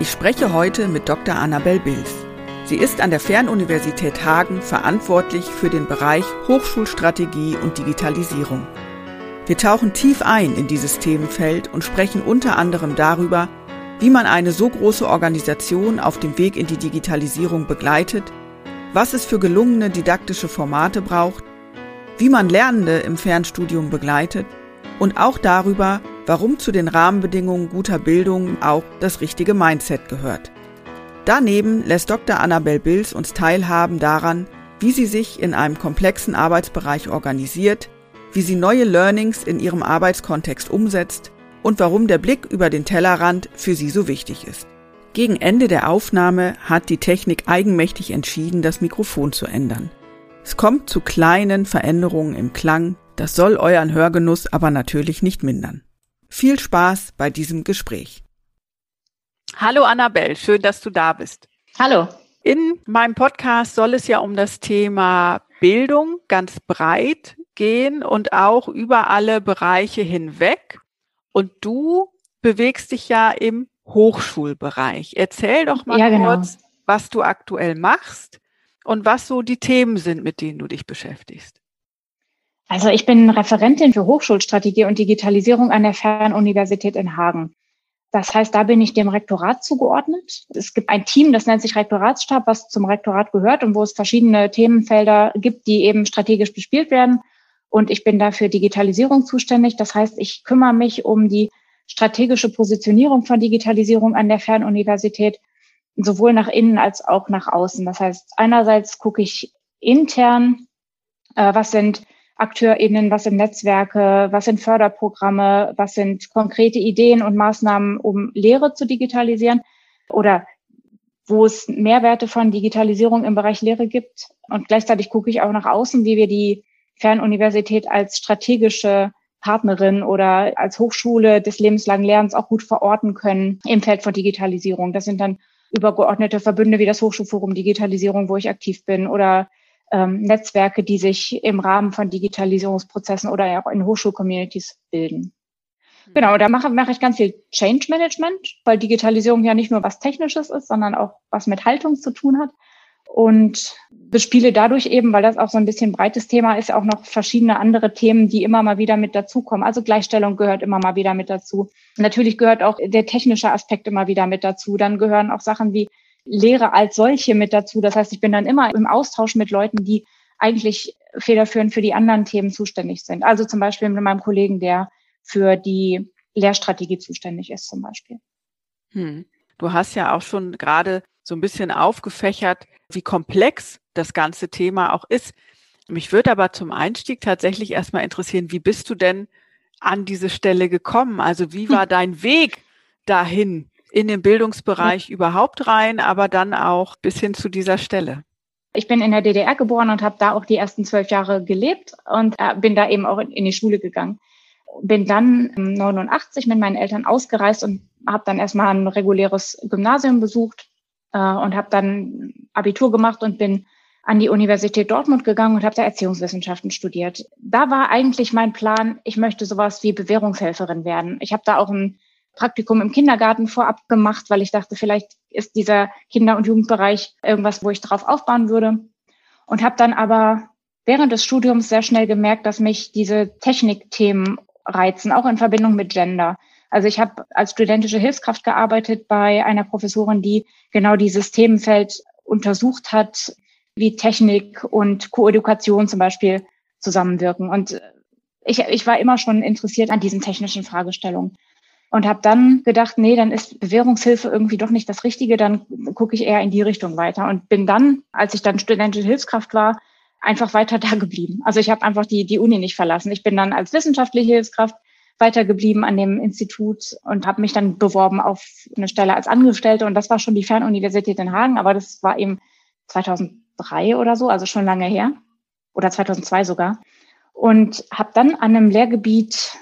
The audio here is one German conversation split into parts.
Ich spreche heute mit Dr. Annabel Bills. Sie ist an der Fernuniversität Hagen verantwortlich für den Bereich Hochschulstrategie und Digitalisierung. Wir tauchen tief ein in dieses Themenfeld und sprechen unter anderem darüber, wie man eine so große Organisation auf dem Weg in die Digitalisierung begleitet, was es für gelungene didaktische Formate braucht, wie man Lernende im Fernstudium begleitet und auch darüber, warum zu den Rahmenbedingungen guter Bildung auch das richtige Mindset gehört. Daneben lässt Dr. Annabel Bills uns teilhaben daran, wie sie sich in einem komplexen Arbeitsbereich organisiert, wie sie neue Learnings in ihrem Arbeitskontext umsetzt und warum der Blick über den Tellerrand für sie so wichtig ist. Gegen Ende der Aufnahme hat die Technik eigenmächtig entschieden, das Mikrofon zu ändern. Es kommt zu kleinen Veränderungen im Klang, das soll euren Hörgenuss aber natürlich nicht mindern. Viel Spaß bei diesem Gespräch. Hallo Annabelle, schön, dass du da bist. Hallo. In meinem Podcast soll es ja um das Thema Bildung ganz breit gehen und auch über alle Bereiche hinweg. Und du bewegst dich ja im Hochschulbereich. Erzähl doch mal ja, genau. kurz, was du aktuell machst und was so die Themen sind, mit denen du dich beschäftigst. Also ich bin Referentin für Hochschulstrategie und Digitalisierung an der Fernuniversität in Hagen. Das heißt, da bin ich dem Rektorat zugeordnet. Es gibt ein Team, das nennt sich Rektoratsstab, was zum Rektorat gehört und wo es verschiedene Themenfelder gibt, die eben strategisch bespielt werden. Und ich bin da für Digitalisierung zuständig. Das heißt, ich kümmere mich um die strategische Positionierung von Digitalisierung an der Fernuniversität, sowohl nach innen als auch nach außen. Das heißt, einerseits gucke ich intern, äh, was sind AkteurInnen, was sind Netzwerke, was sind Förderprogramme, was sind konkrete Ideen und Maßnahmen, um Lehre zu digitalisieren oder wo es Mehrwerte von Digitalisierung im Bereich Lehre gibt. Und gleichzeitig gucke ich auch nach außen, wie wir die Fernuniversität als strategische Partnerin oder als Hochschule des lebenslangen Lernens auch gut verorten können im Feld von Digitalisierung. Das sind dann übergeordnete Verbünde wie das Hochschulforum Digitalisierung, wo ich aktiv bin, oder ähm, Netzwerke, die sich im Rahmen von Digitalisierungsprozessen oder auch in Hochschulcommunities bilden. Mhm. Genau, da mache, mache ich ganz viel Change Management, weil Digitalisierung ja nicht nur was Technisches ist, sondern auch was mit Haltung zu tun hat. Und bespiele dadurch eben, weil das auch so ein bisschen breites Thema ist, auch noch verschiedene andere Themen, die immer mal wieder mit dazukommen. Also Gleichstellung gehört immer mal wieder mit dazu. Natürlich gehört auch der technische Aspekt immer wieder mit dazu. Dann gehören auch Sachen wie Lehre als solche mit dazu. Das heißt, ich bin dann immer im Austausch mit Leuten, die eigentlich federführend für die anderen Themen zuständig sind. Also zum Beispiel mit meinem Kollegen, der für die Lehrstrategie zuständig ist zum Beispiel. Hm. Du hast ja auch schon gerade so ein bisschen aufgefächert, wie komplex das ganze Thema auch ist. Mich würde aber zum Einstieg tatsächlich erstmal interessieren, wie bist du denn an diese Stelle gekommen? Also wie war dein Weg dahin? In den Bildungsbereich überhaupt rein, aber dann auch bis hin zu dieser Stelle? Ich bin in der DDR geboren und habe da auch die ersten zwölf Jahre gelebt und äh, bin da eben auch in, in die Schule gegangen. Bin dann 89 mit meinen Eltern ausgereist und habe dann erstmal ein reguläres Gymnasium besucht äh, und habe dann Abitur gemacht und bin an die Universität Dortmund gegangen und habe da Erziehungswissenschaften studiert. Da war eigentlich mein Plan, ich möchte sowas wie Bewährungshelferin werden. Ich habe da auch ein Praktikum im Kindergarten vorab gemacht, weil ich dachte, vielleicht ist dieser Kinder- und Jugendbereich irgendwas, wo ich drauf aufbauen würde. Und habe dann aber während des Studiums sehr schnell gemerkt, dass mich diese Technikthemen reizen, auch in Verbindung mit Gender. Also ich habe als studentische Hilfskraft gearbeitet bei einer Professorin, die genau dieses Themenfeld untersucht hat, wie Technik und Koedukation zum Beispiel zusammenwirken. Und ich, ich war immer schon interessiert an diesen technischen Fragestellungen und habe dann gedacht, nee, dann ist Bewährungshilfe irgendwie doch nicht das Richtige, dann gucke ich eher in die Richtung weiter und bin dann, als ich dann studentische Hilfskraft war, einfach weiter da geblieben. Also ich habe einfach die, die Uni nicht verlassen. Ich bin dann als wissenschaftliche Hilfskraft weitergeblieben an dem Institut und habe mich dann beworben auf eine Stelle als Angestellte. Und das war schon die Fernuniversität in Hagen, aber das war eben 2003 oder so, also schon lange her. Oder 2002 sogar. Und habe dann an einem Lehrgebiet,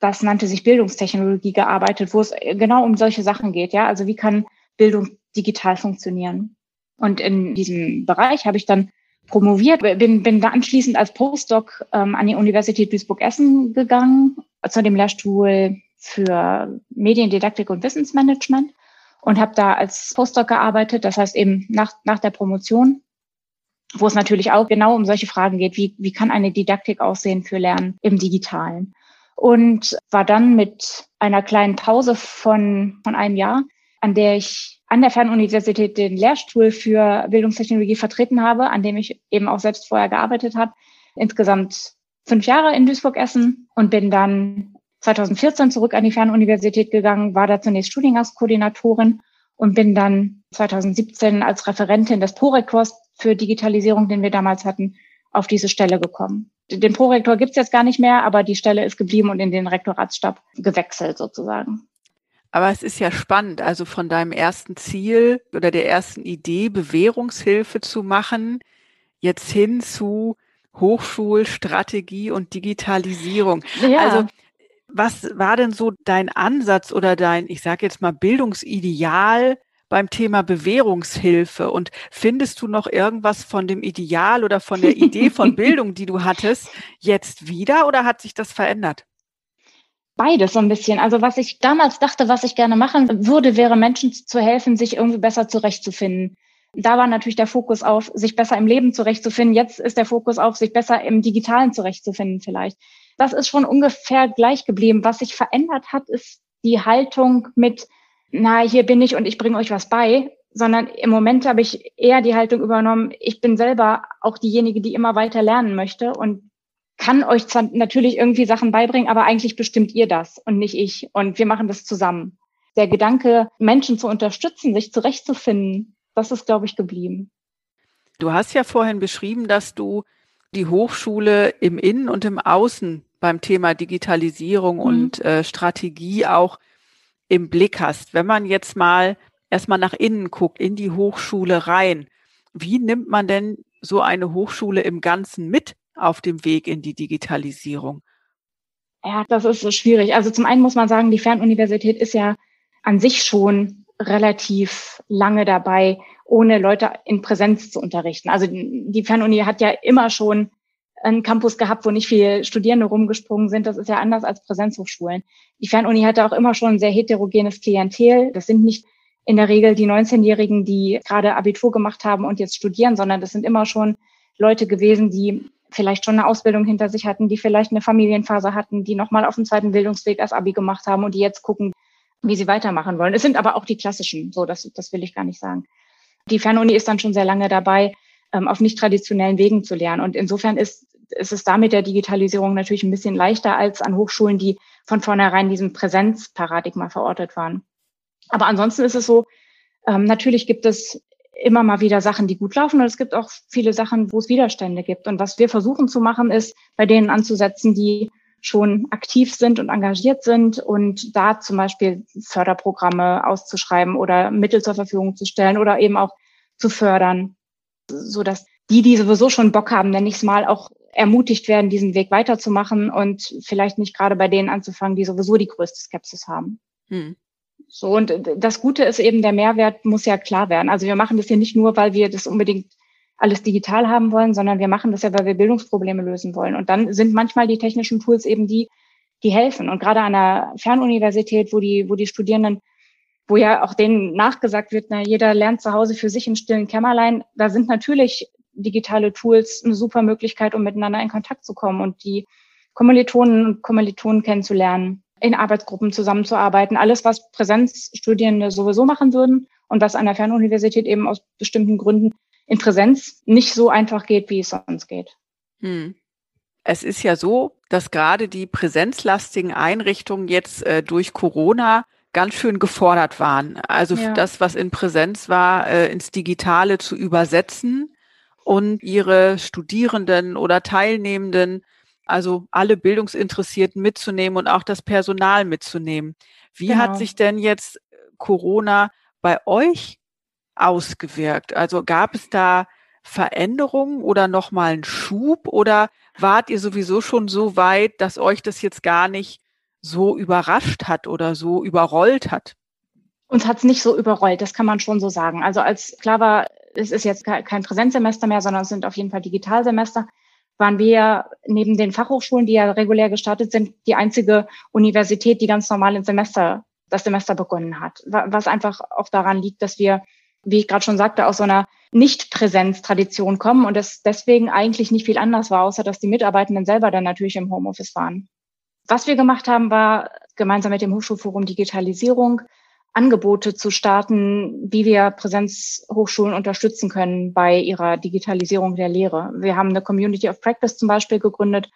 das nannte sich Bildungstechnologie, gearbeitet, wo es genau um solche Sachen geht. Ja, also wie kann Bildung digital funktionieren? Und in diesem Bereich habe ich dann promoviert, bin, bin da anschließend als Postdoc ähm, an die Universität Duisburg-Essen gegangen, zu dem Lehrstuhl für Mediendidaktik und Wissensmanagement und habe da als Postdoc gearbeitet, das heißt eben nach, nach der Promotion, wo es natürlich auch genau um solche Fragen geht, wie, wie kann eine Didaktik aussehen für Lernen im digitalen. Und war dann mit einer kleinen Pause von, von einem Jahr, an der ich an der Fernuniversität den Lehrstuhl für Bildungstechnologie vertreten habe, an dem ich eben auch selbst vorher gearbeitet habe. Insgesamt fünf Jahre in Duisburg-Essen und bin dann 2014 zurück an die Fernuniversität gegangen, war da zunächst Studiengangskoordinatorin und bin dann 2017 als Referentin des Prorektors für Digitalisierung, den wir damals hatten, auf diese Stelle gekommen. Den Prorektor gibt's jetzt gar nicht mehr, aber die Stelle ist geblieben und in den Rektoratsstab gewechselt sozusagen. Aber es ist ja spannend, also von deinem ersten Ziel oder der ersten Idee, Bewährungshilfe zu machen, jetzt hin zu Hochschulstrategie und Digitalisierung. Ja. Also was war denn so dein Ansatz oder dein, ich sage jetzt mal, Bildungsideal beim Thema Bewährungshilfe? Und findest du noch irgendwas von dem Ideal oder von der Idee von Bildung, die du hattest, jetzt wieder oder hat sich das verändert? beides so ein bisschen. Also was ich damals dachte, was ich gerne machen würde, wäre Menschen zu helfen, sich irgendwie besser zurechtzufinden. Da war natürlich der Fokus auf, sich besser im Leben zurechtzufinden. Jetzt ist der Fokus auf, sich besser im Digitalen zurechtzufinden vielleicht. Das ist schon ungefähr gleich geblieben. Was sich verändert hat, ist die Haltung mit, na, hier bin ich und ich bringe euch was bei, sondern im Moment habe ich eher die Haltung übernommen, ich bin selber auch diejenige, die immer weiter lernen möchte und kann euch zwar natürlich irgendwie Sachen beibringen, aber eigentlich bestimmt ihr das und nicht ich. Und wir machen das zusammen. Der Gedanke, Menschen zu unterstützen, sich zurechtzufinden, das ist, glaube ich, geblieben. Du hast ja vorhin beschrieben, dass du die Hochschule im Innen und im Außen beim Thema Digitalisierung mhm. und äh, Strategie auch im Blick hast. Wenn man jetzt mal erstmal nach innen guckt, in die Hochschule rein, wie nimmt man denn so eine Hochschule im Ganzen mit? auf dem Weg in die Digitalisierung? Ja, das ist so schwierig. Also zum einen muss man sagen, die Fernuniversität ist ja an sich schon relativ lange dabei, ohne Leute in Präsenz zu unterrichten. Also die Fernuni hat ja immer schon einen Campus gehabt, wo nicht viele Studierende rumgesprungen sind. Das ist ja anders als Präsenzhochschulen. Die Fernuni hatte auch immer schon ein sehr heterogenes Klientel. Das sind nicht in der Regel die 19-Jährigen, die gerade Abitur gemacht haben und jetzt studieren, sondern das sind immer schon Leute gewesen, die vielleicht schon eine Ausbildung hinter sich hatten, die vielleicht eine Familienphase hatten, die nochmal auf dem zweiten Bildungsweg als Abi gemacht haben und die jetzt gucken, wie sie weitermachen wollen. Es sind aber auch die klassischen, so das, das will ich gar nicht sagen. Die Fernuni ist dann schon sehr lange dabei, auf nicht traditionellen Wegen zu lernen. Und insofern ist, ist es damit der Digitalisierung natürlich ein bisschen leichter als an Hochschulen, die von vornherein diesem Präsenzparadigma verortet waren. Aber ansonsten ist es so, ähm, natürlich gibt es immer mal wieder Sachen, die gut laufen und es gibt auch viele Sachen, wo es Widerstände gibt. Und was wir versuchen zu machen, ist, bei denen anzusetzen, die schon aktiv sind und engagiert sind und da zum Beispiel Förderprogramme auszuschreiben oder Mittel zur Verfügung zu stellen oder eben auch zu fördern, so dass die, die sowieso schon Bock haben, nenne ich es mal, auch ermutigt werden, diesen Weg weiterzumachen und vielleicht nicht gerade bei denen anzufangen, die sowieso die größte Skepsis haben. Hm. So, und das Gute ist eben, der Mehrwert muss ja klar werden. Also wir machen das hier nicht nur, weil wir das unbedingt alles digital haben wollen, sondern wir machen das ja, weil wir Bildungsprobleme lösen wollen. Und dann sind manchmal die technischen Tools eben die, die helfen. Und gerade an einer Fernuniversität, wo die, wo die Studierenden, wo ja auch denen nachgesagt wird, na, jeder lernt zu Hause für sich in stillen Kämmerlein, da sind natürlich digitale Tools eine super Möglichkeit, um miteinander in Kontakt zu kommen und die Kommilitonen und Kommilitonen kennenzulernen in Arbeitsgruppen zusammenzuarbeiten. Alles, was Präsenzstudierende sowieso machen würden und was an der Fernuniversität eben aus bestimmten Gründen in Präsenz nicht so einfach geht, wie es sonst geht. Hm. Es ist ja so, dass gerade die präsenzlastigen Einrichtungen jetzt äh, durch Corona ganz schön gefordert waren. Also ja. das, was in Präsenz war, äh, ins Digitale zu übersetzen und ihre Studierenden oder Teilnehmenden also alle Bildungsinteressierten mitzunehmen und auch das Personal mitzunehmen. Wie genau. hat sich denn jetzt Corona bei euch ausgewirkt? Also gab es da Veränderungen oder nochmal einen Schub oder wart ihr sowieso schon so weit, dass euch das jetzt gar nicht so überrascht hat oder so überrollt hat? Uns hat es nicht so überrollt, das kann man schon so sagen. Also als klar war, es ist jetzt kein Präsenzsemester mehr, sondern es sind auf jeden Fall Digitalsemester, waren wir neben den Fachhochschulen, die ja regulär gestartet sind, die einzige Universität, die ganz normal im Semester, das Semester begonnen hat. Was einfach auch daran liegt, dass wir, wie ich gerade schon sagte, aus so einer Nicht-Präsenz-Tradition kommen und es deswegen eigentlich nicht viel anders war, außer dass die Mitarbeitenden selber dann natürlich im Homeoffice waren. Was wir gemacht haben, war gemeinsam mit dem Hochschulforum Digitalisierung Angebote zu starten, wie wir Präsenzhochschulen unterstützen können bei ihrer Digitalisierung der Lehre. Wir haben eine Community of Practice zum Beispiel gegründet.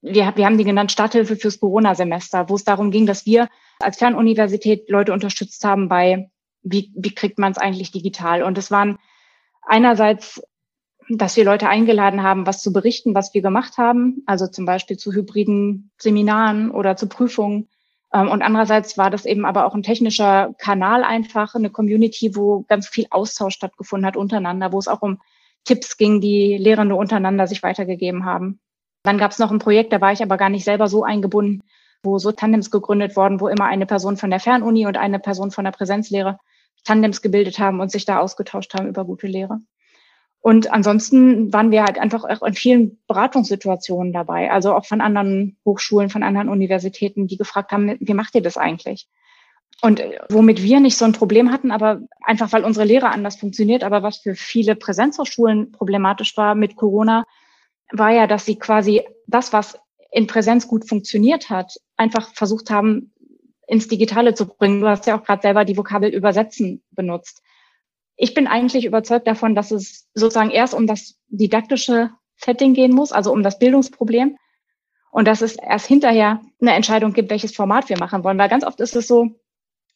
Wir, wir haben die genannt Starthilfe fürs Corona-Semester, wo es darum ging, dass wir als Fernuniversität Leute unterstützt haben bei, wie, wie kriegt man es eigentlich digital. Und es waren einerseits, dass wir Leute eingeladen haben, was zu berichten, was wir gemacht haben, also zum Beispiel zu hybriden Seminaren oder zu Prüfungen ähm, und andererseits war das eben aber auch ein technischer Kanal einfach, eine Community, wo ganz viel Austausch stattgefunden hat untereinander, wo es auch um Tipps ging, die Lehrende untereinander sich weitergegeben haben. Dann gab es noch ein Projekt, da war ich aber gar nicht selber so eingebunden, wo so Tandems gegründet worden, wo immer eine Person von der Fernuni und eine Person von der Präsenzlehre Tandems gebildet haben und sich da ausgetauscht haben über gute Lehre. Und ansonsten waren wir halt einfach auch in vielen Beratungssituationen dabei, also auch von anderen Hochschulen, von anderen Universitäten, die gefragt haben, wie macht ihr das eigentlich? Und äh, womit wir nicht so ein Problem hatten, aber einfach weil unsere Lehre anders funktioniert, aber was für viele Präsenzhochschulen problematisch war mit Corona, war ja, dass sie quasi das, was in Präsenz gut funktioniert hat, einfach versucht haben, ins Digitale zu bringen. Du hast ja auch gerade selber die Vokabel übersetzen benutzt ich bin eigentlich überzeugt davon, dass es sozusagen erst um das didaktische Setting gehen muss, also um das Bildungsproblem. Und dass es erst hinterher eine Entscheidung gibt, welches Format wir machen wollen. Weil ganz oft ist es so,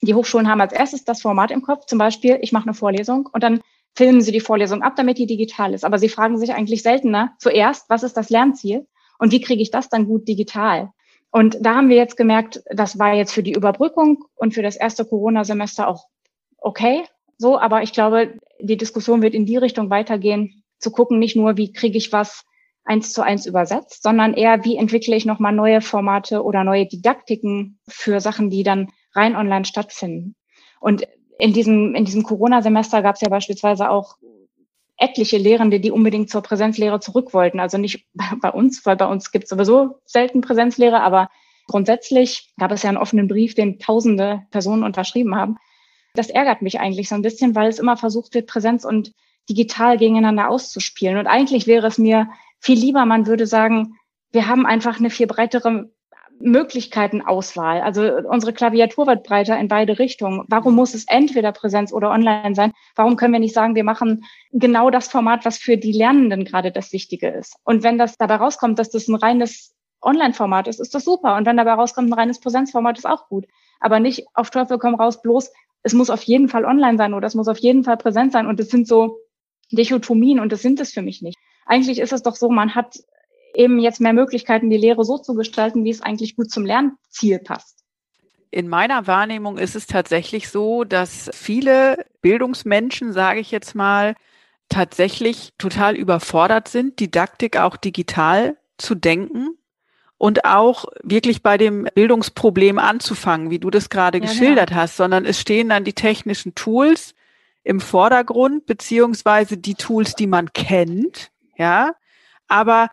die Hochschulen haben als erstes das Format im Kopf, zum Beispiel, ich mache eine Vorlesung und dann filmen sie die Vorlesung ab, damit die digital ist. Aber sie fragen sich eigentlich seltener zuerst, was ist das Lernziel und wie kriege ich das dann gut digital? Und da haben wir jetzt gemerkt, das war jetzt für die Überbrückung und für das erste Corona-Semester auch okay so, aber ich glaube, die Diskussion wird in die Richtung weitergehen, zu gucken, nicht nur, wie kriege ich was eins zu eins übersetzt, sondern eher, wie entwickle ich nochmal neue Formate oder neue Didaktiken für Sachen, die dann rein online stattfinden. Und in diesem, in diesem Corona-Semester gab es ja beispielsweise auch etliche Lehrende, die unbedingt zur Präsenzlehre zurück wollten. Also nicht bei uns, weil bei uns gibt es sowieso selten Präsenzlehre, aber grundsätzlich gab es ja einen offenen Brief, den tausende Personen unterschrieben haben, das ärgert mich eigentlich so ein bisschen, weil es immer versucht wird, Präsenz und digital gegeneinander auszuspielen. Und eigentlich wäre es mir viel lieber, man würde sagen, wir haben einfach eine viel breitere Möglichkeitenauswahl. Also unsere Klaviatur wird breiter in beide Richtungen. Warum muss es entweder Präsenz oder online sein? Warum können wir nicht sagen, wir machen genau das Format, was für die Lernenden gerade das Wichtige ist? Und wenn das dabei rauskommt, dass das ein reines Online-Format ist, ist das super. Und wenn dabei rauskommt, ein reines Präsenzformat ist auch gut. Aber nicht auf Teufel komm raus, bloß es muss auf jeden Fall online sein oder es muss auf jeden Fall präsent sein. Und es sind so Dichotomien und das sind es für mich nicht. Eigentlich ist es doch so, man hat eben jetzt mehr Möglichkeiten, die Lehre so zu gestalten, wie es eigentlich gut zum Lernziel passt. In meiner Wahrnehmung ist es tatsächlich so, dass viele Bildungsmenschen, sage ich jetzt mal, tatsächlich total überfordert sind, Didaktik auch digital zu denken und auch wirklich bei dem Bildungsproblem anzufangen, wie du das gerade ja, geschildert ja. hast, sondern es stehen dann die technischen Tools im Vordergrund, beziehungsweise die Tools, die man kennt, ja. Aber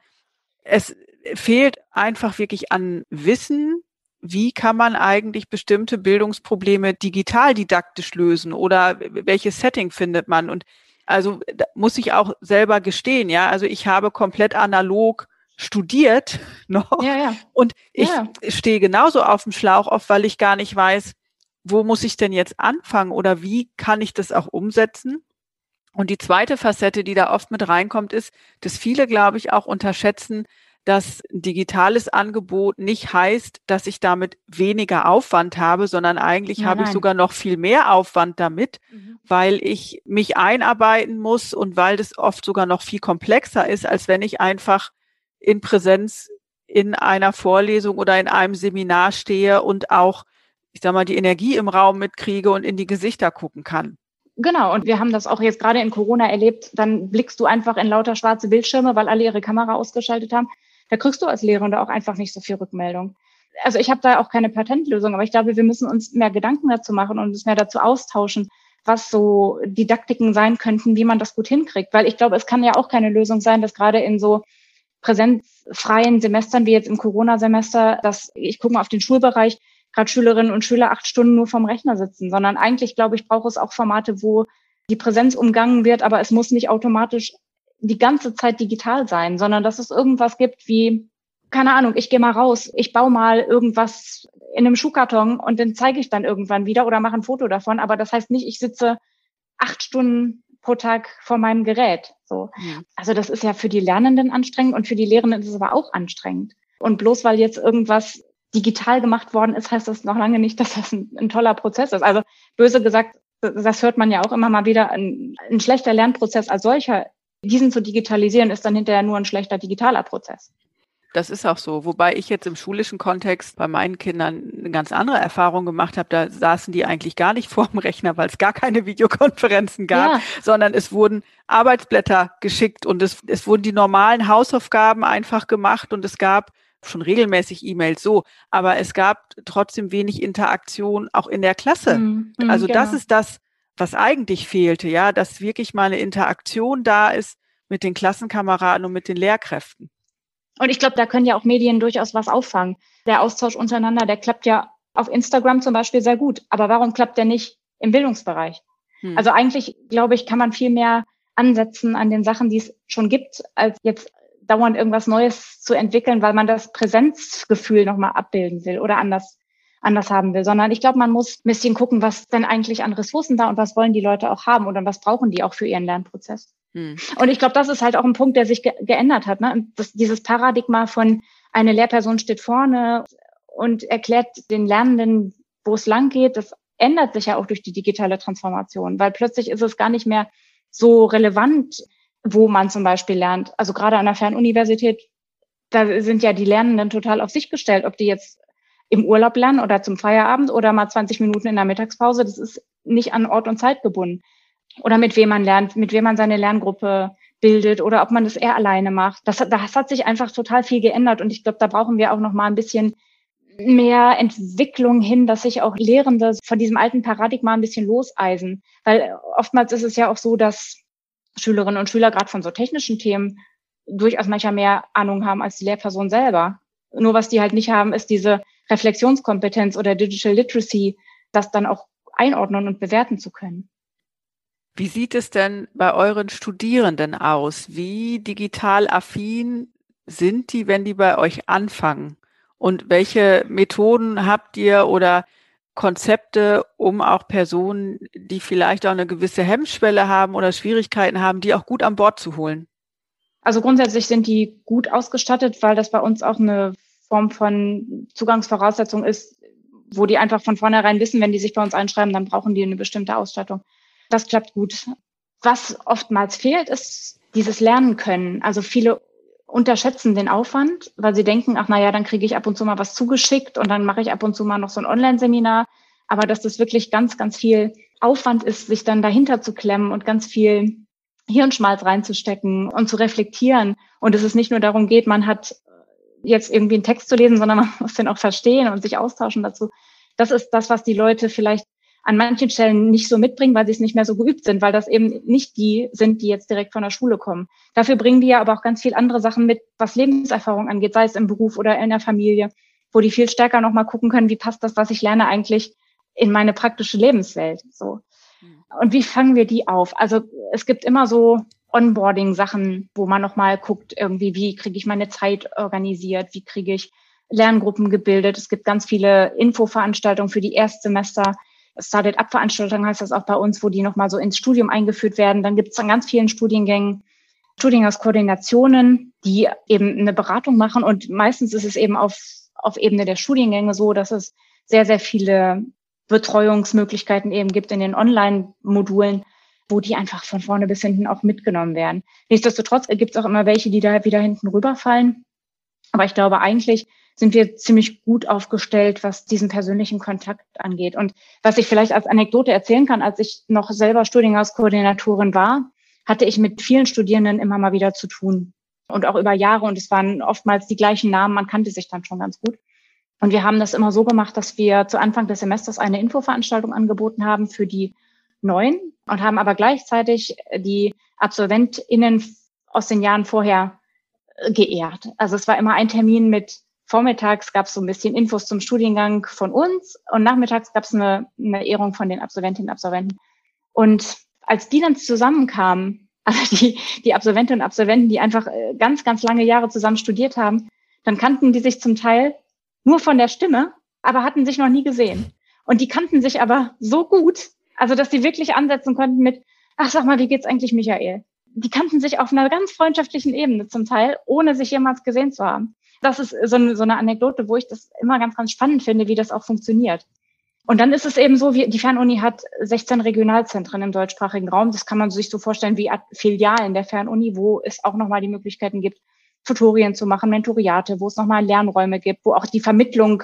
es fehlt einfach wirklich an Wissen, wie kann man eigentlich bestimmte Bildungsprobleme digital didaktisch lösen oder welches Setting findet man? Und also muss ich auch selber gestehen, ja. Also ich habe komplett analog studiert noch. Ja, ja. Und ich ja. stehe genauso auf dem Schlauch oft, weil ich gar nicht weiß, wo muss ich denn jetzt anfangen oder wie kann ich das auch umsetzen? Und die zweite Facette, die da oft mit reinkommt, ist, dass viele, glaube ich, auch unterschätzen, dass digitales Angebot nicht heißt, dass ich damit weniger Aufwand habe, sondern eigentlich nein, habe nein. ich sogar noch viel mehr Aufwand damit, mhm. weil ich mich einarbeiten muss und weil das oft sogar noch viel komplexer ist, als wenn ich einfach in Präsenz in einer Vorlesung oder in einem Seminar stehe und auch, ich sag mal, die Energie im Raum mitkriege und in die Gesichter gucken kann. Genau, und wir haben das auch jetzt gerade in Corona erlebt. Dann blickst du einfach in lauter schwarze Bildschirme, weil alle ihre Kamera ausgeschaltet haben. Da kriegst du als Lehrende auch einfach nicht so viel Rückmeldung. Also ich habe da auch keine Patentlösung, aber ich glaube, wir müssen uns mehr Gedanken dazu machen und uns mehr dazu austauschen, was so Didaktiken sein könnten, wie man das gut hinkriegt. Weil ich glaube, es kann ja auch keine Lösung sein, dass gerade in so präsenzfreien Semestern wie jetzt im Corona-Semester, dass ich gucke mal auf den Schulbereich, gerade Schülerinnen und Schüler acht Stunden nur vom Rechner sitzen, sondern eigentlich, glaube ich, braucht es auch Formate, wo die Präsenz umgangen wird, aber es muss nicht automatisch die ganze Zeit digital sein, sondern dass es irgendwas gibt wie, keine Ahnung, ich gehe mal raus, ich baue mal irgendwas in einem Schuhkarton und den zeige ich dann irgendwann wieder oder mache ein Foto davon. Aber das heißt nicht, ich sitze acht Stunden pro Tag vor meinem Gerät. So. Ja. Also das ist ja für die Lernenden anstrengend und für die Lehrenden ist es aber auch anstrengend. Und bloß weil jetzt irgendwas digital gemacht worden ist, heißt das noch lange nicht, dass das ein, ein toller Prozess ist. Also böse gesagt, das hört man ja auch immer mal wieder, ein, ein schlechter Lernprozess als solcher, diesen zu digitalisieren, ist dann hinterher nur ein schlechter digitaler Prozess. Das ist auch so. Wobei ich jetzt im schulischen Kontext bei meinen Kindern eine ganz andere Erfahrung gemacht habe. Da saßen die eigentlich gar nicht vor dem Rechner, weil es gar keine Videokonferenzen gab, ja. sondern es wurden Arbeitsblätter geschickt und es, es wurden die normalen Hausaufgaben einfach gemacht und es gab schon regelmäßig E-Mails so, aber es gab trotzdem wenig Interaktion auch in der Klasse. Mhm, also genau. das ist das, was eigentlich fehlte, ja, dass wirklich mal eine Interaktion da ist mit den Klassenkameraden und mit den Lehrkräften. Und ich glaube, da können ja auch Medien durchaus was auffangen. Der Austausch untereinander, der klappt ja auf Instagram zum Beispiel sehr gut. Aber warum klappt der nicht im Bildungsbereich? Hm. Also eigentlich, glaube ich, kann man viel mehr ansetzen an den Sachen, die es schon gibt, als jetzt dauernd irgendwas Neues zu entwickeln, weil man das Präsenzgefühl nochmal abbilden will oder anders, anders haben will, sondern ich glaube, man muss ein bisschen gucken, was denn eigentlich an Ressourcen da und was wollen die Leute auch haben oder was brauchen die auch für ihren Lernprozess. Hm. Und ich glaube, das ist halt auch ein Punkt, der sich ge geändert hat. Ne? Das, dieses Paradigma von eine Lehrperson steht vorne und erklärt den Lernenden, wo es lang geht, das ändert sich ja auch durch die digitale Transformation, weil plötzlich ist es gar nicht mehr so relevant, wo man zum Beispiel lernt. Also gerade an der Fernuniversität, da sind ja die Lernenden total auf sich gestellt, ob die jetzt im Urlaub lernen oder zum Feierabend oder mal 20 Minuten in der Mittagspause. Das ist nicht an Ort und Zeit gebunden. Oder mit wem man lernt, mit wem man seine Lerngruppe bildet oder ob man das eher alleine macht. Das, das hat sich einfach total viel geändert und ich glaube, da brauchen wir auch noch mal ein bisschen mehr Entwicklung hin, dass sich auch Lehrende von diesem alten Paradigma ein bisschen loseisen. Weil oftmals ist es ja auch so, dass Schülerinnen und Schüler gerade von so technischen Themen durchaus manchmal mehr Ahnung haben als die Lehrperson selber. Nur was die halt nicht haben, ist diese Reflexionskompetenz oder Digital Literacy, das dann auch einordnen und bewerten zu können. Wie sieht es denn bei euren Studierenden aus? Wie digital affin sind die, wenn die bei euch anfangen? Und welche Methoden habt ihr oder Konzepte, um auch Personen, die vielleicht auch eine gewisse Hemmschwelle haben oder Schwierigkeiten haben, die auch gut an Bord zu holen? Also grundsätzlich sind die gut ausgestattet, weil das bei uns auch eine Form von Zugangsvoraussetzung ist, wo die einfach von vornherein wissen, wenn die sich bei uns einschreiben, dann brauchen die eine bestimmte Ausstattung. Das klappt gut. Was oftmals fehlt, ist dieses Lernen können. Also viele unterschätzen den Aufwand, weil sie denken, ach naja, dann kriege ich ab und zu mal was zugeschickt und dann mache ich ab und zu mal noch so ein Online-Seminar. Aber dass das wirklich ganz, ganz viel Aufwand ist, sich dann dahinter zu klemmen und ganz viel Hirnschmalz reinzustecken und zu reflektieren. Und dass es nicht nur darum geht, man hat jetzt irgendwie einen Text zu lesen, sondern man muss den auch verstehen und sich austauschen dazu. Das ist das, was die Leute vielleicht an manchen Stellen nicht so mitbringen, weil sie es nicht mehr so geübt sind, weil das eben nicht die sind, die jetzt direkt von der Schule kommen. Dafür bringen die ja aber auch ganz viel andere Sachen mit, was Lebenserfahrung angeht, sei es im Beruf oder in der Familie, wo die viel stärker nochmal gucken können, wie passt das, was ich lerne, eigentlich in meine praktische Lebenswelt. So. Hm. Und wie fangen wir die auf? Also es gibt immer so Onboarding-Sachen, wo man nochmal guckt, irgendwie, wie kriege ich meine Zeit organisiert, wie kriege ich Lerngruppen gebildet. Es gibt ganz viele Infoveranstaltungen für die Erstsemester Started-up-Veranstaltungen heißt das auch bei uns, wo die nochmal so ins Studium eingeführt werden. Dann gibt es an ganz vielen Studiengängen Studiengangskoordinationen, die eben eine Beratung machen. Und meistens ist es eben auf, auf Ebene der Studiengänge so, dass es sehr, sehr viele Betreuungsmöglichkeiten eben gibt in den Online-Modulen, wo die einfach von vorne bis hinten auch mitgenommen werden. Nichtsdestotrotz gibt es auch immer welche, die da wieder hinten rüberfallen. Aber ich glaube, eigentlich sind wir ziemlich gut aufgestellt, was diesen persönlichen Kontakt angeht. Und was ich vielleicht als Anekdote erzählen kann, als ich noch selber Studiengangskoordinatorin war, hatte ich mit vielen Studierenden immer mal wieder zu tun. Und auch über Jahre. Und es waren oftmals die gleichen Namen. Man kannte sich dann schon ganz gut. Und wir haben das immer so gemacht, dass wir zu Anfang des Semesters eine Infoveranstaltung angeboten haben für die Neuen und haben aber gleichzeitig die AbsolventInnen aus den Jahren vorher geehrt. Also es war immer ein Termin mit vormittags gab es so ein bisschen Infos zum Studiengang von uns und nachmittags gab es eine, eine Ehrung von den Absolventinnen und Absolventen. Und als die dann zusammenkamen, also die, die Absolventinnen und Absolventen, die einfach äh, ganz, ganz lange Jahre zusammen studiert haben, dann kannten die sich zum Teil nur von der Stimme, aber hatten sich noch nie gesehen. Und die kannten sich aber so gut, also dass sie wirklich ansetzen konnten mit, ach sag mal, wie geht's eigentlich Michael? Die kannten sich auf einer ganz freundschaftlichen Ebene zum Teil, ohne sich jemals gesehen zu haben. Das ist so eine, so eine Anekdote, wo ich das immer ganz, ganz spannend finde, wie das auch funktioniert. Und dann ist es eben so, wie die Fernuni hat 16 Regionalzentren im deutschsprachigen Raum. Das kann man sich so vorstellen wie Filialen der Fernuni, wo es auch nochmal die Möglichkeiten gibt, Tutorien zu machen, Mentoriate, wo es nochmal Lernräume gibt, wo auch die Vermittlung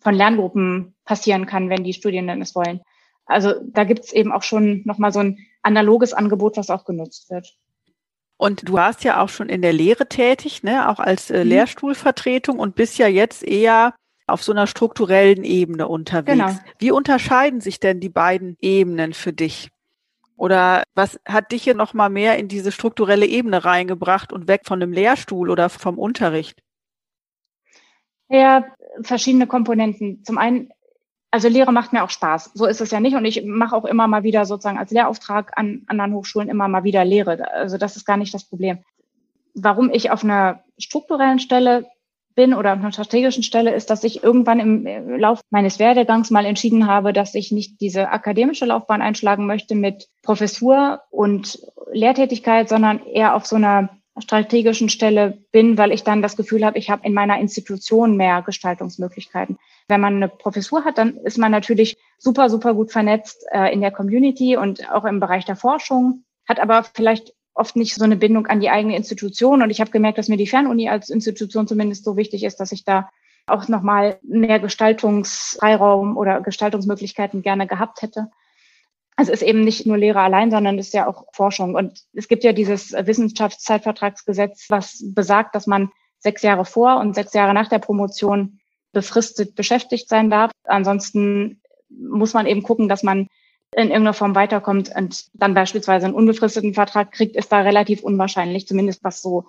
von Lerngruppen passieren kann, wenn die Studierenden es wollen. Also da gibt es eben auch schon nochmal so ein analoges Angebot, was auch genutzt wird. Und du warst ja auch schon in der Lehre tätig, ne, auch als äh, mhm. Lehrstuhlvertretung und bist ja jetzt eher auf so einer strukturellen Ebene unterwegs. Genau. Wie unterscheiden sich denn die beiden Ebenen für dich? Oder was hat dich hier nochmal mehr in diese strukturelle Ebene reingebracht und weg von dem Lehrstuhl oder vom Unterricht? Ja, verschiedene Komponenten. Zum einen, also Lehre macht mir auch Spaß. So ist es ja nicht. Und ich mache auch immer mal wieder sozusagen als Lehrauftrag an anderen Hochschulen immer mal wieder Lehre. Also das ist gar nicht das Problem. Warum ich auf einer strukturellen Stelle bin oder an einer strategischen Stelle ist, dass ich irgendwann im Lauf meines Werdegangs mal entschieden habe, dass ich nicht diese akademische Laufbahn einschlagen möchte mit Professur und Lehrtätigkeit, sondern eher auf so einer strategischen Stelle bin, weil ich dann das Gefühl habe, ich habe in meiner Institution mehr Gestaltungsmöglichkeiten. Wenn man eine Professur hat, dann ist man natürlich super, super gut vernetzt äh, in der Community und auch im Bereich der Forschung, hat aber vielleicht oft nicht so eine Bindung an die eigene Institution. Und ich habe gemerkt, dass mir die Fernuni als Institution zumindest so wichtig ist, dass ich da auch nochmal mehr Gestaltungsfreiraum oder Gestaltungsmöglichkeiten gerne gehabt hätte. Also es ist eben nicht nur Lehre allein, sondern es ist ja auch Forschung. Und es gibt ja dieses Wissenschaftszeitvertragsgesetz, was besagt, dass man sechs Jahre vor und sechs Jahre nach der Promotion befristet beschäftigt sein darf. Ansonsten muss man eben gucken, dass man in irgendeiner Form weiterkommt und dann beispielsweise einen unbefristeten Vertrag kriegt, ist da relativ unwahrscheinlich, zumindest was so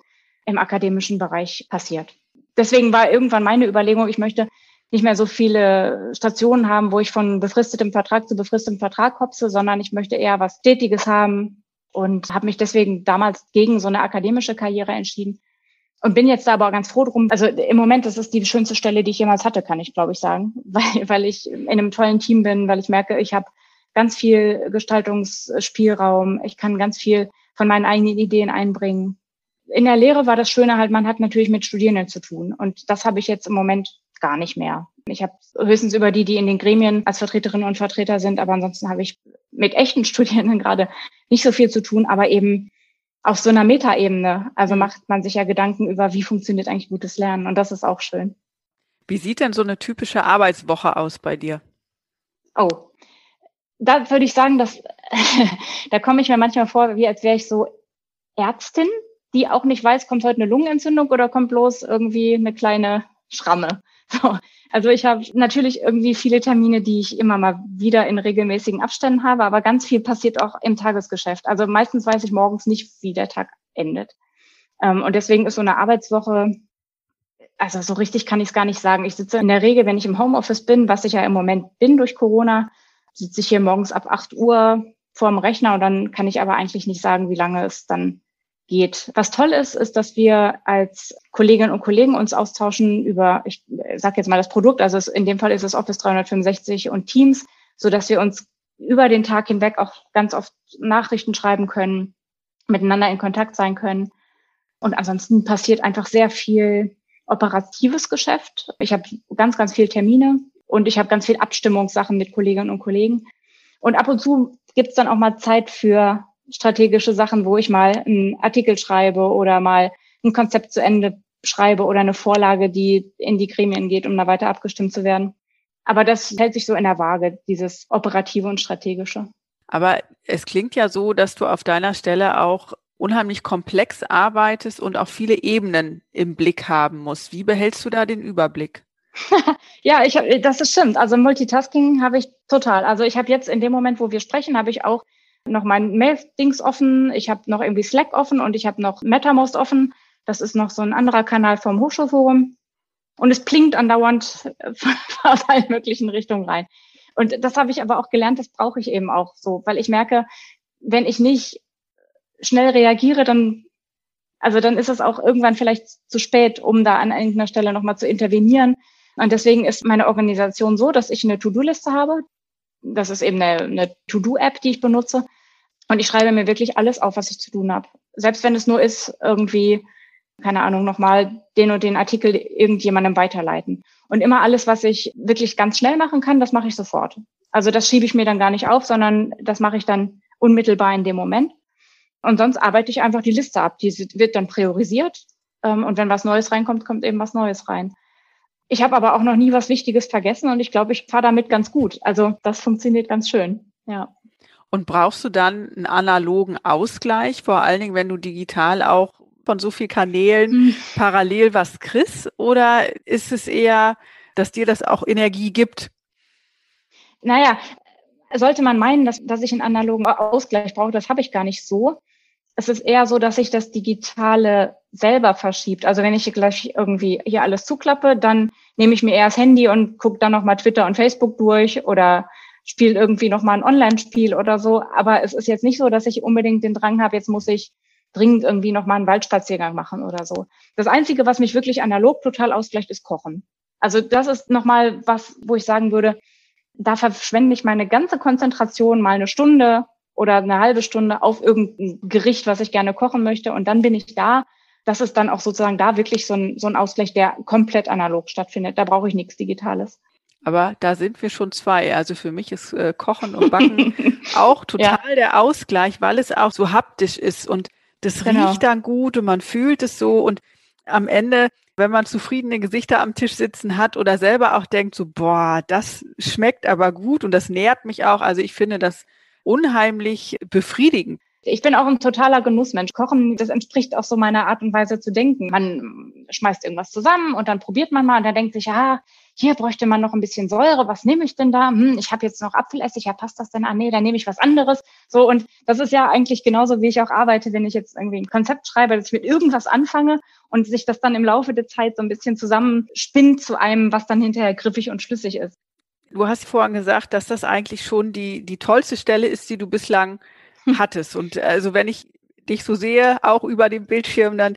im akademischen Bereich passiert. Deswegen war irgendwann meine Überlegung, ich möchte nicht mehr so viele Stationen haben, wo ich von befristetem Vertrag zu befristetem Vertrag hopse, sondern ich möchte eher was Stetiges haben und habe mich deswegen damals gegen so eine akademische Karriere entschieden und bin jetzt da aber ganz froh drum. Also im Moment das ist die schönste Stelle, die ich jemals hatte, kann ich glaube ich sagen, weil, weil ich in einem tollen Team bin, weil ich merke, ich habe ganz viel Gestaltungsspielraum. Ich kann ganz viel von meinen eigenen Ideen einbringen. In der Lehre war das Schöne halt, man hat natürlich mit Studierenden zu tun. Und das habe ich jetzt im Moment gar nicht mehr. Ich habe höchstens über die, die in den Gremien als Vertreterinnen und Vertreter sind, aber ansonsten habe ich mit echten Studierenden gerade nicht so viel zu tun, aber eben auf so einer Metaebene. Also macht man sich ja Gedanken über, wie funktioniert eigentlich gutes Lernen. Und das ist auch schön. Wie sieht denn so eine typische Arbeitswoche aus bei dir? Oh, da würde ich sagen, dass da komme ich mir manchmal vor, wie als wäre ich so Ärztin, die auch nicht weiß, kommt heute eine Lungenentzündung oder kommt bloß irgendwie eine kleine Schramme. So. Also ich habe natürlich irgendwie viele Termine, die ich immer mal wieder in regelmäßigen Abständen habe, aber ganz viel passiert auch im Tagesgeschäft. Also meistens weiß ich morgens nicht, wie der Tag endet. Ähm, und deswegen ist so eine Arbeitswoche, also so richtig kann ich es gar nicht sagen. Ich sitze in der Regel, wenn ich im Homeoffice bin, was ich ja im Moment bin durch Corona, sitze ich hier morgens ab 8 Uhr vorm Rechner und dann kann ich aber eigentlich nicht sagen, wie lange es dann geht. Was toll ist, ist, dass wir als Kolleginnen und Kollegen uns austauschen über, ich sage jetzt mal das Produkt, also es, in dem Fall ist es Office 365 und Teams, so dass wir uns über den Tag hinweg auch ganz oft Nachrichten schreiben können, miteinander in Kontakt sein können. Und ansonsten passiert einfach sehr viel operatives Geschäft. Ich habe ganz, ganz viel Termine und ich habe ganz viel Abstimmungssachen mit Kolleginnen und Kollegen. Und ab und zu gibt es dann auch mal Zeit für strategische Sachen, wo ich mal einen Artikel schreibe oder mal ein Konzept zu Ende schreibe oder eine Vorlage, die in die Gremien geht, um da weiter abgestimmt zu werden. Aber das hält sich so in der Waage, dieses operative und strategische. Aber es klingt ja so, dass du auf deiner Stelle auch unheimlich komplex arbeitest und auch viele Ebenen im Blick haben musst. Wie behältst du da den Überblick? ja, ich hab, das ist stimmt. Also Multitasking habe ich total. Also ich habe jetzt in dem Moment, wo wir sprechen, habe ich auch noch mein Mail-Dings offen, ich habe noch irgendwie Slack offen und ich habe noch MetaMost offen. Das ist noch so ein anderer Kanal vom Hochschulforum. Und es plingt andauernd aus allen möglichen Richtungen rein. Und das habe ich aber auch gelernt, das brauche ich eben auch so, weil ich merke, wenn ich nicht schnell reagiere, dann, also dann ist es auch irgendwann vielleicht zu spät, um da an irgendeiner Stelle nochmal zu intervenieren. Und deswegen ist meine Organisation so, dass ich eine To-Do-Liste habe. Das ist eben eine, eine To-Do-App, die ich benutze. Und ich schreibe mir wirklich alles auf, was ich zu tun habe. Selbst wenn es nur ist, irgendwie, keine Ahnung, nochmal den und den Artikel irgendjemandem weiterleiten. Und immer alles, was ich wirklich ganz schnell machen kann, das mache ich sofort. Also das schiebe ich mir dann gar nicht auf, sondern das mache ich dann unmittelbar in dem Moment. Und sonst arbeite ich einfach die Liste ab. Die wird dann priorisiert. Ähm, und wenn was Neues reinkommt, kommt eben was Neues rein. Ich habe aber auch noch nie was Wichtiges vergessen und ich glaube, ich fahre damit ganz gut. Also das funktioniert ganz schön. Ja. Und brauchst du dann einen analogen Ausgleich, vor allen Dingen, wenn du digital auch von so vielen Kanälen hm. parallel was kriegst? Oder ist es eher, dass dir das auch Energie gibt? Naja, sollte man meinen, dass, dass ich einen analogen Ausgleich brauche, das habe ich gar nicht so es ist eher so, dass sich das Digitale selber verschiebt. Also wenn ich hier gleich irgendwie hier alles zuklappe, dann nehme ich mir eher das Handy und gucke dann nochmal Twitter und Facebook durch oder spiele irgendwie nochmal ein Online-Spiel oder so. Aber es ist jetzt nicht so, dass ich unbedingt den Drang habe, jetzt muss ich dringend irgendwie nochmal einen Waldspaziergang machen oder so. Das Einzige, was mich wirklich analog total ausgleicht, ist Kochen. Also das ist nochmal was, wo ich sagen würde, da verschwende ich meine ganze Konzentration mal eine Stunde oder eine halbe Stunde auf irgendein Gericht, was ich gerne kochen möchte. Und dann bin ich da. Das ist dann auch sozusagen da wirklich so ein, so ein Ausgleich, der komplett analog stattfindet. Da brauche ich nichts Digitales. Aber da sind wir schon zwei. Also für mich ist äh, Kochen und Backen auch total ja. der Ausgleich, weil es auch so haptisch ist und das genau. riecht dann gut und man fühlt es so und am Ende, wenn man zufriedene Gesichter am Tisch sitzen hat oder selber auch denkt so, boah, das schmeckt aber gut und das nährt mich auch. Also ich finde das unheimlich befriedigend. Ich bin auch ein totaler Genussmensch. Kochen, das entspricht auch so meiner Art und Weise zu denken. Man schmeißt irgendwas zusammen und dann probiert man mal und dann denkt sich, ja, hier bräuchte man noch ein bisschen Säure. Was nehme ich denn da? Hm, ich habe jetzt noch Apfelessig. Ja, passt das denn? Ah, nee, dann nehme ich was anderes. So und das ist ja eigentlich genauso, wie ich auch arbeite, wenn ich jetzt irgendwie ein Konzept schreibe, dass ich mit irgendwas anfange und sich das dann im Laufe der Zeit so ein bisschen zusammenspinnt zu einem, was dann hinterher griffig und schlüssig ist. Du hast vorhin gesagt, dass das eigentlich schon die, die tollste Stelle ist, die du bislang hm. hattest. Und also wenn ich dich so sehe, auch über dem Bildschirm, dann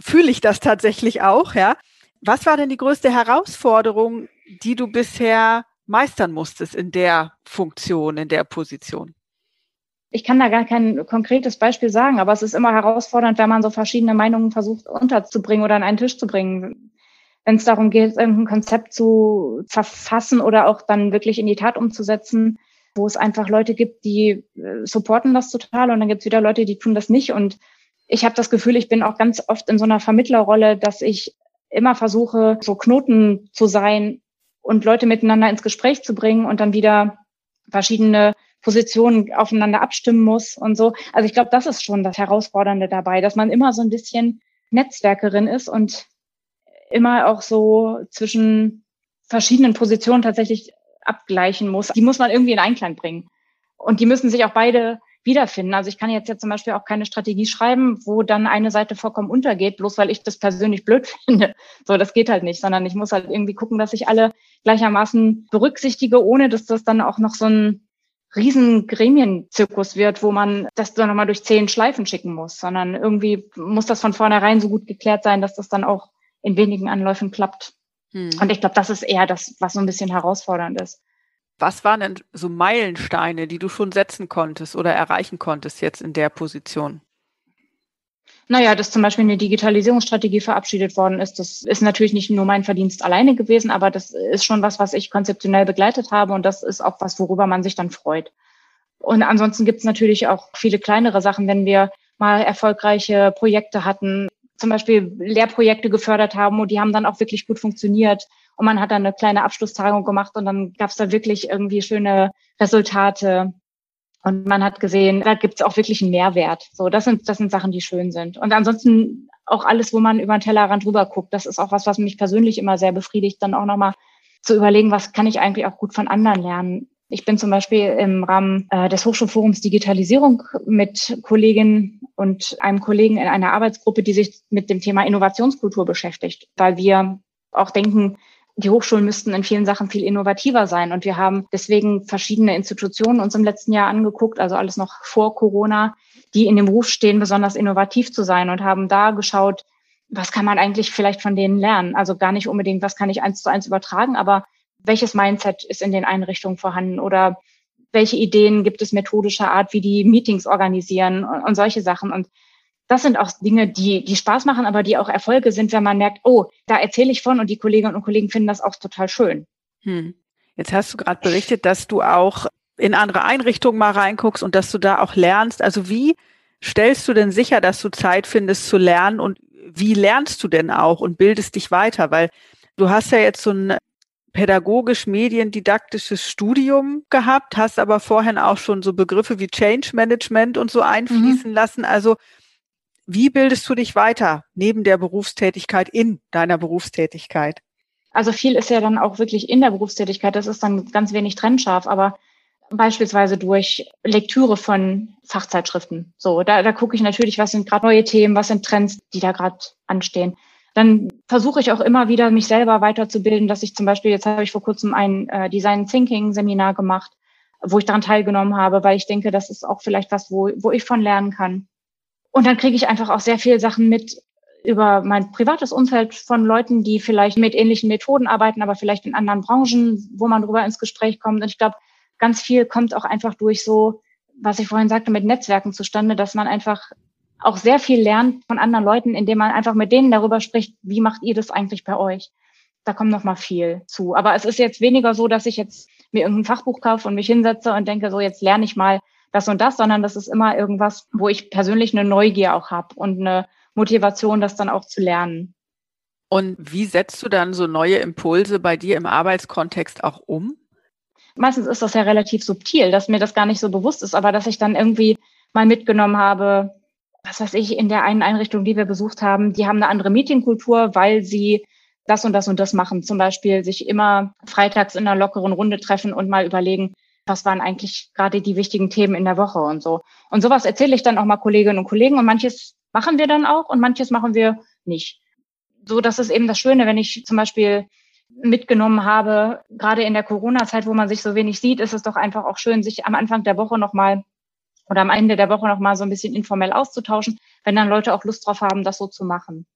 fühle ich das tatsächlich auch, ja. Was war denn die größte Herausforderung, die du bisher meistern musstest in der Funktion, in der Position? Ich kann da gar kein konkretes Beispiel sagen, aber es ist immer herausfordernd, wenn man so verschiedene Meinungen versucht unterzubringen oder an einen Tisch zu bringen wenn es darum geht, irgendein Konzept zu verfassen oder auch dann wirklich in die Tat umzusetzen, wo es einfach Leute gibt, die äh, supporten das total und dann gibt es wieder Leute, die tun das nicht. Und ich habe das Gefühl, ich bin auch ganz oft in so einer Vermittlerrolle, dass ich immer versuche, so Knoten zu sein und Leute miteinander ins Gespräch zu bringen und dann wieder verschiedene Positionen aufeinander abstimmen muss und so. Also ich glaube, das ist schon das Herausfordernde dabei, dass man immer so ein bisschen Netzwerkerin ist und immer auch so zwischen verschiedenen Positionen tatsächlich abgleichen muss. Die muss man irgendwie in Einklang bringen. Und die müssen sich auch beide wiederfinden. Also ich kann jetzt ja zum Beispiel auch keine Strategie schreiben, wo dann eine Seite vollkommen untergeht, bloß weil ich das persönlich blöd finde. So, das geht halt nicht, sondern ich muss halt irgendwie gucken, dass ich alle gleichermaßen berücksichtige, ohne dass das dann auch noch so ein riesen Gremienzirkus wird, wo man das dann nochmal durch zehn Schleifen schicken muss, sondern irgendwie muss das von vornherein so gut geklärt sein, dass das dann auch in wenigen Anläufen klappt. Hm. Und ich glaube, das ist eher das, was so ein bisschen herausfordernd ist. Was waren denn so Meilensteine, die du schon setzen konntest oder erreichen konntest jetzt in der Position? Naja, dass zum Beispiel eine Digitalisierungsstrategie verabschiedet worden ist, das ist natürlich nicht nur mein Verdienst alleine gewesen, aber das ist schon was, was ich konzeptionell begleitet habe und das ist auch was, worüber man sich dann freut. Und ansonsten gibt es natürlich auch viele kleinere Sachen, wenn wir mal erfolgreiche Projekte hatten, zum Beispiel Lehrprojekte gefördert haben und die haben dann auch wirklich gut funktioniert. Und man hat dann eine kleine Abschlusstagung gemacht und dann gab es da wirklich irgendwie schöne Resultate. Und man hat gesehen, da gibt es auch wirklich einen Mehrwert. So, das sind, das sind Sachen, die schön sind. Und ansonsten auch alles, wo man über den Tellerrand drüber guckt, das ist auch was, was mich persönlich immer sehr befriedigt, dann auch nochmal zu überlegen, was kann ich eigentlich auch gut von anderen lernen. Ich bin zum Beispiel im Rahmen äh, des Hochschulforums Digitalisierung mit Kolleginnen und einem Kollegen in einer Arbeitsgruppe, die sich mit dem Thema Innovationskultur beschäftigt, weil wir auch denken, die Hochschulen müssten in vielen Sachen viel innovativer sein. Und wir haben deswegen verschiedene Institutionen uns im letzten Jahr angeguckt, also alles noch vor Corona, die in dem Ruf stehen, besonders innovativ zu sein und haben da geschaut, was kann man eigentlich vielleicht von denen lernen? Also gar nicht unbedingt, was kann ich eins zu eins übertragen, aber welches Mindset ist in den Einrichtungen vorhanden oder welche Ideen gibt es methodischer Art, wie die Meetings organisieren und, und solche Sachen. Und das sind auch Dinge, die, die Spaß machen, aber die auch Erfolge sind, wenn man merkt, oh, da erzähle ich von und die Kolleginnen und Kollegen finden das auch total schön. Hm. Jetzt hast du gerade berichtet, dass du auch in andere Einrichtungen mal reinguckst und dass du da auch lernst. Also wie stellst du denn sicher, dass du Zeit findest zu lernen und wie lernst du denn auch und bildest dich weiter? Weil du hast ja jetzt so ein pädagogisch-mediendidaktisches Studium gehabt, hast aber vorhin auch schon so Begriffe wie Change Management und so einfließen mhm. lassen. Also wie bildest du dich weiter neben der Berufstätigkeit in deiner Berufstätigkeit? Also viel ist ja dann auch wirklich in der Berufstätigkeit. Das ist dann ganz wenig trennscharf, aber beispielsweise durch Lektüre von Fachzeitschriften. So, da, da gucke ich natürlich, was sind gerade neue Themen, was sind Trends, die da gerade anstehen. Dann versuche ich auch immer wieder, mich selber weiterzubilden, dass ich zum Beispiel, jetzt habe ich vor kurzem ein äh, Design Thinking Seminar gemacht, wo ich daran teilgenommen habe, weil ich denke, das ist auch vielleicht was, wo, wo ich von lernen kann. Und dann kriege ich einfach auch sehr viel Sachen mit über mein privates Umfeld von Leuten, die vielleicht mit ähnlichen Methoden arbeiten, aber vielleicht in anderen Branchen, wo man drüber ins Gespräch kommt. Und ich glaube, ganz viel kommt auch einfach durch so, was ich vorhin sagte, mit Netzwerken zustande, dass man einfach auch sehr viel lernt von anderen Leuten, indem man einfach mit denen darüber spricht, wie macht ihr das eigentlich bei euch? Da kommt noch mal viel zu. Aber es ist jetzt weniger so, dass ich jetzt mir irgendein Fachbuch kaufe und mich hinsetze und denke, so jetzt lerne ich mal das und das, sondern das ist immer irgendwas, wo ich persönlich eine Neugier auch habe und eine Motivation, das dann auch zu lernen. Und wie setzt du dann so neue Impulse bei dir im Arbeitskontext auch um? Meistens ist das ja relativ subtil, dass mir das gar nicht so bewusst ist, aber dass ich dann irgendwie mal mitgenommen habe, was weiß ich, in der einen Einrichtung, die wir besucht haben, die haben eine andere Meetingkultur, weil sie das und das und das machen. Zum Beispiel sich immer freitags in einer lockeren Runde treffen und mal überlegen, was waren eigentlich gerade die wichtigen Themen in der Woche und so. Und sowas erzähle ich dann auch mal Kolleginnen und Kollegen und manches machen wir dann auch und manches machen wir nicht. So, das ist eben das Schöne, wenn ich zum Beispiel mitgenommen habe, gerade in der Corona-Zeit, wo man sich so wenig sieht, ist es doch einfach auch schön, sich am Anfang der Woche nochmal oder am Ende der Woche nochmal so ein bisschen informell auszutauschen, wenn dann Leute auch Lust drauf haben, das so zu machen.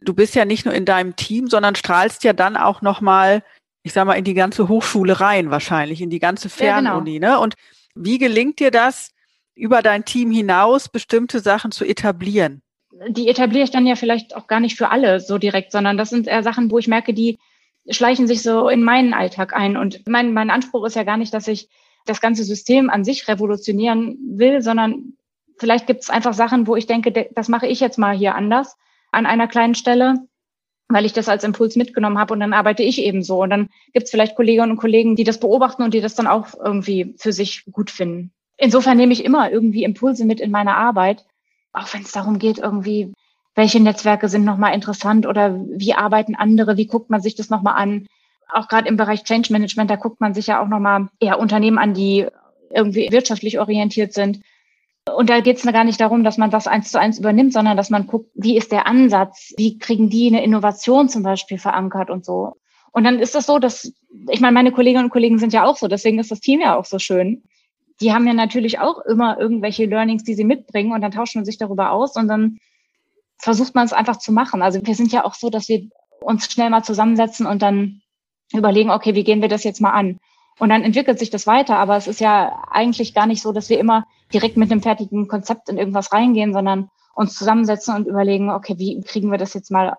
Du bist ja nicht nur in deinem Team, sondern strahlst ja dann auch nochmal ich sag mal, in die ganze Hochschule rein wahrscheinlich, in die ganze Fernuni. Ja, genau. ne? Und wie gelingt dir das, über dein Team hinaus bestimmte Sachen zu etablieren? Die etabliere ich dann ja vielleicht auch gar nicht für alle so direkt, sondern das sind eher Sachen, wo ich merke, die schleichen sich so in meinen Alltag ein. Und mein, mein Anspruch ist ja gar nicht, dass ich das ganze System an sich revolutionieren will, sondern vielleicht gibt es einfach Sachen, wo ich denke, das mache ich jetzt mal hier anders an einer kleinen Stelle weil ich das als Impuls mitgenommen habe und dann arbeite ich eben so. Und dann gibt es vielleicht Kolleginnen und Kollegen, die das beobachten und die das dann auch irgendwie für sich gut finden. Insofern nehme ich immer irgendwie Impulse mit in meine Arbeit, auch wenn es darum geht, irgendwie, welche Netzwerke sind nochmal interessant oder wie arbeiten andere, wie guckt man sich das nochmal an. Auch gerade im Bereich Change Management, da guckt man sich ja auch nochmal eher Unternehmen an, die irgendwie wirtschaftlich orientiert sind und da geht es gar nicht darum, dass man das eins zu eins übernimmt, sondern dass man guckt, wie ist der Ansatz, wie kriegen die eine Innovation zum Beispiel verankert und so. Und dann ist das so, dass, ich meine, meine Kolleginnen und Kollegen sind ja auch so, deswegen ist das Team ja auch so schön. Die haben ja natürlich auch immer irgendwelche Learnings, die sie mitbringen und dann tauschen wir sich darüber aus und dann versucht man es einfach zu machen. Also wir sind ja auch so, dass wir uns schnell mal zusammensetzen und dann überlegen, okay, wie gehen wir das jetzt mal an? Und dann entwickelt sich das weiter. Aber es ist ja eigentlich gar nicht so, dass wir immer direkt mit einem fertigen Konzept in irgendwas reingehen, sondern uns zusammensetzen und überlegen, okay, wie kriegen wir das jetzt mal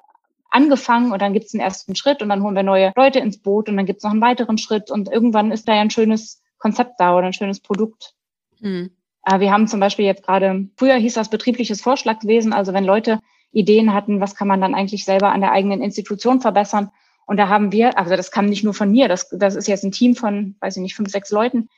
angefangen und dann gibt es einen ersten Schritt und dann holen wir neue Leute ins Boot und dann gibt es noch einen weiteren Schritt und irgendwann ist da ja ein schönes Konzept da oder ein schönes Produkt. Mhm. Wir haben zum Beispiel jetzt gerade, früher hieß das betriebliches Vorschlagwesen, also wenn Leute Ideen hatten, was kann man dann eigentlich selber an der eigenen Institution verbessern. Und da haben wir, also das kam nicht nur von mir, das, das ist jetzt ein Team von, weiß ich nicht, fünf, sechs Leuten.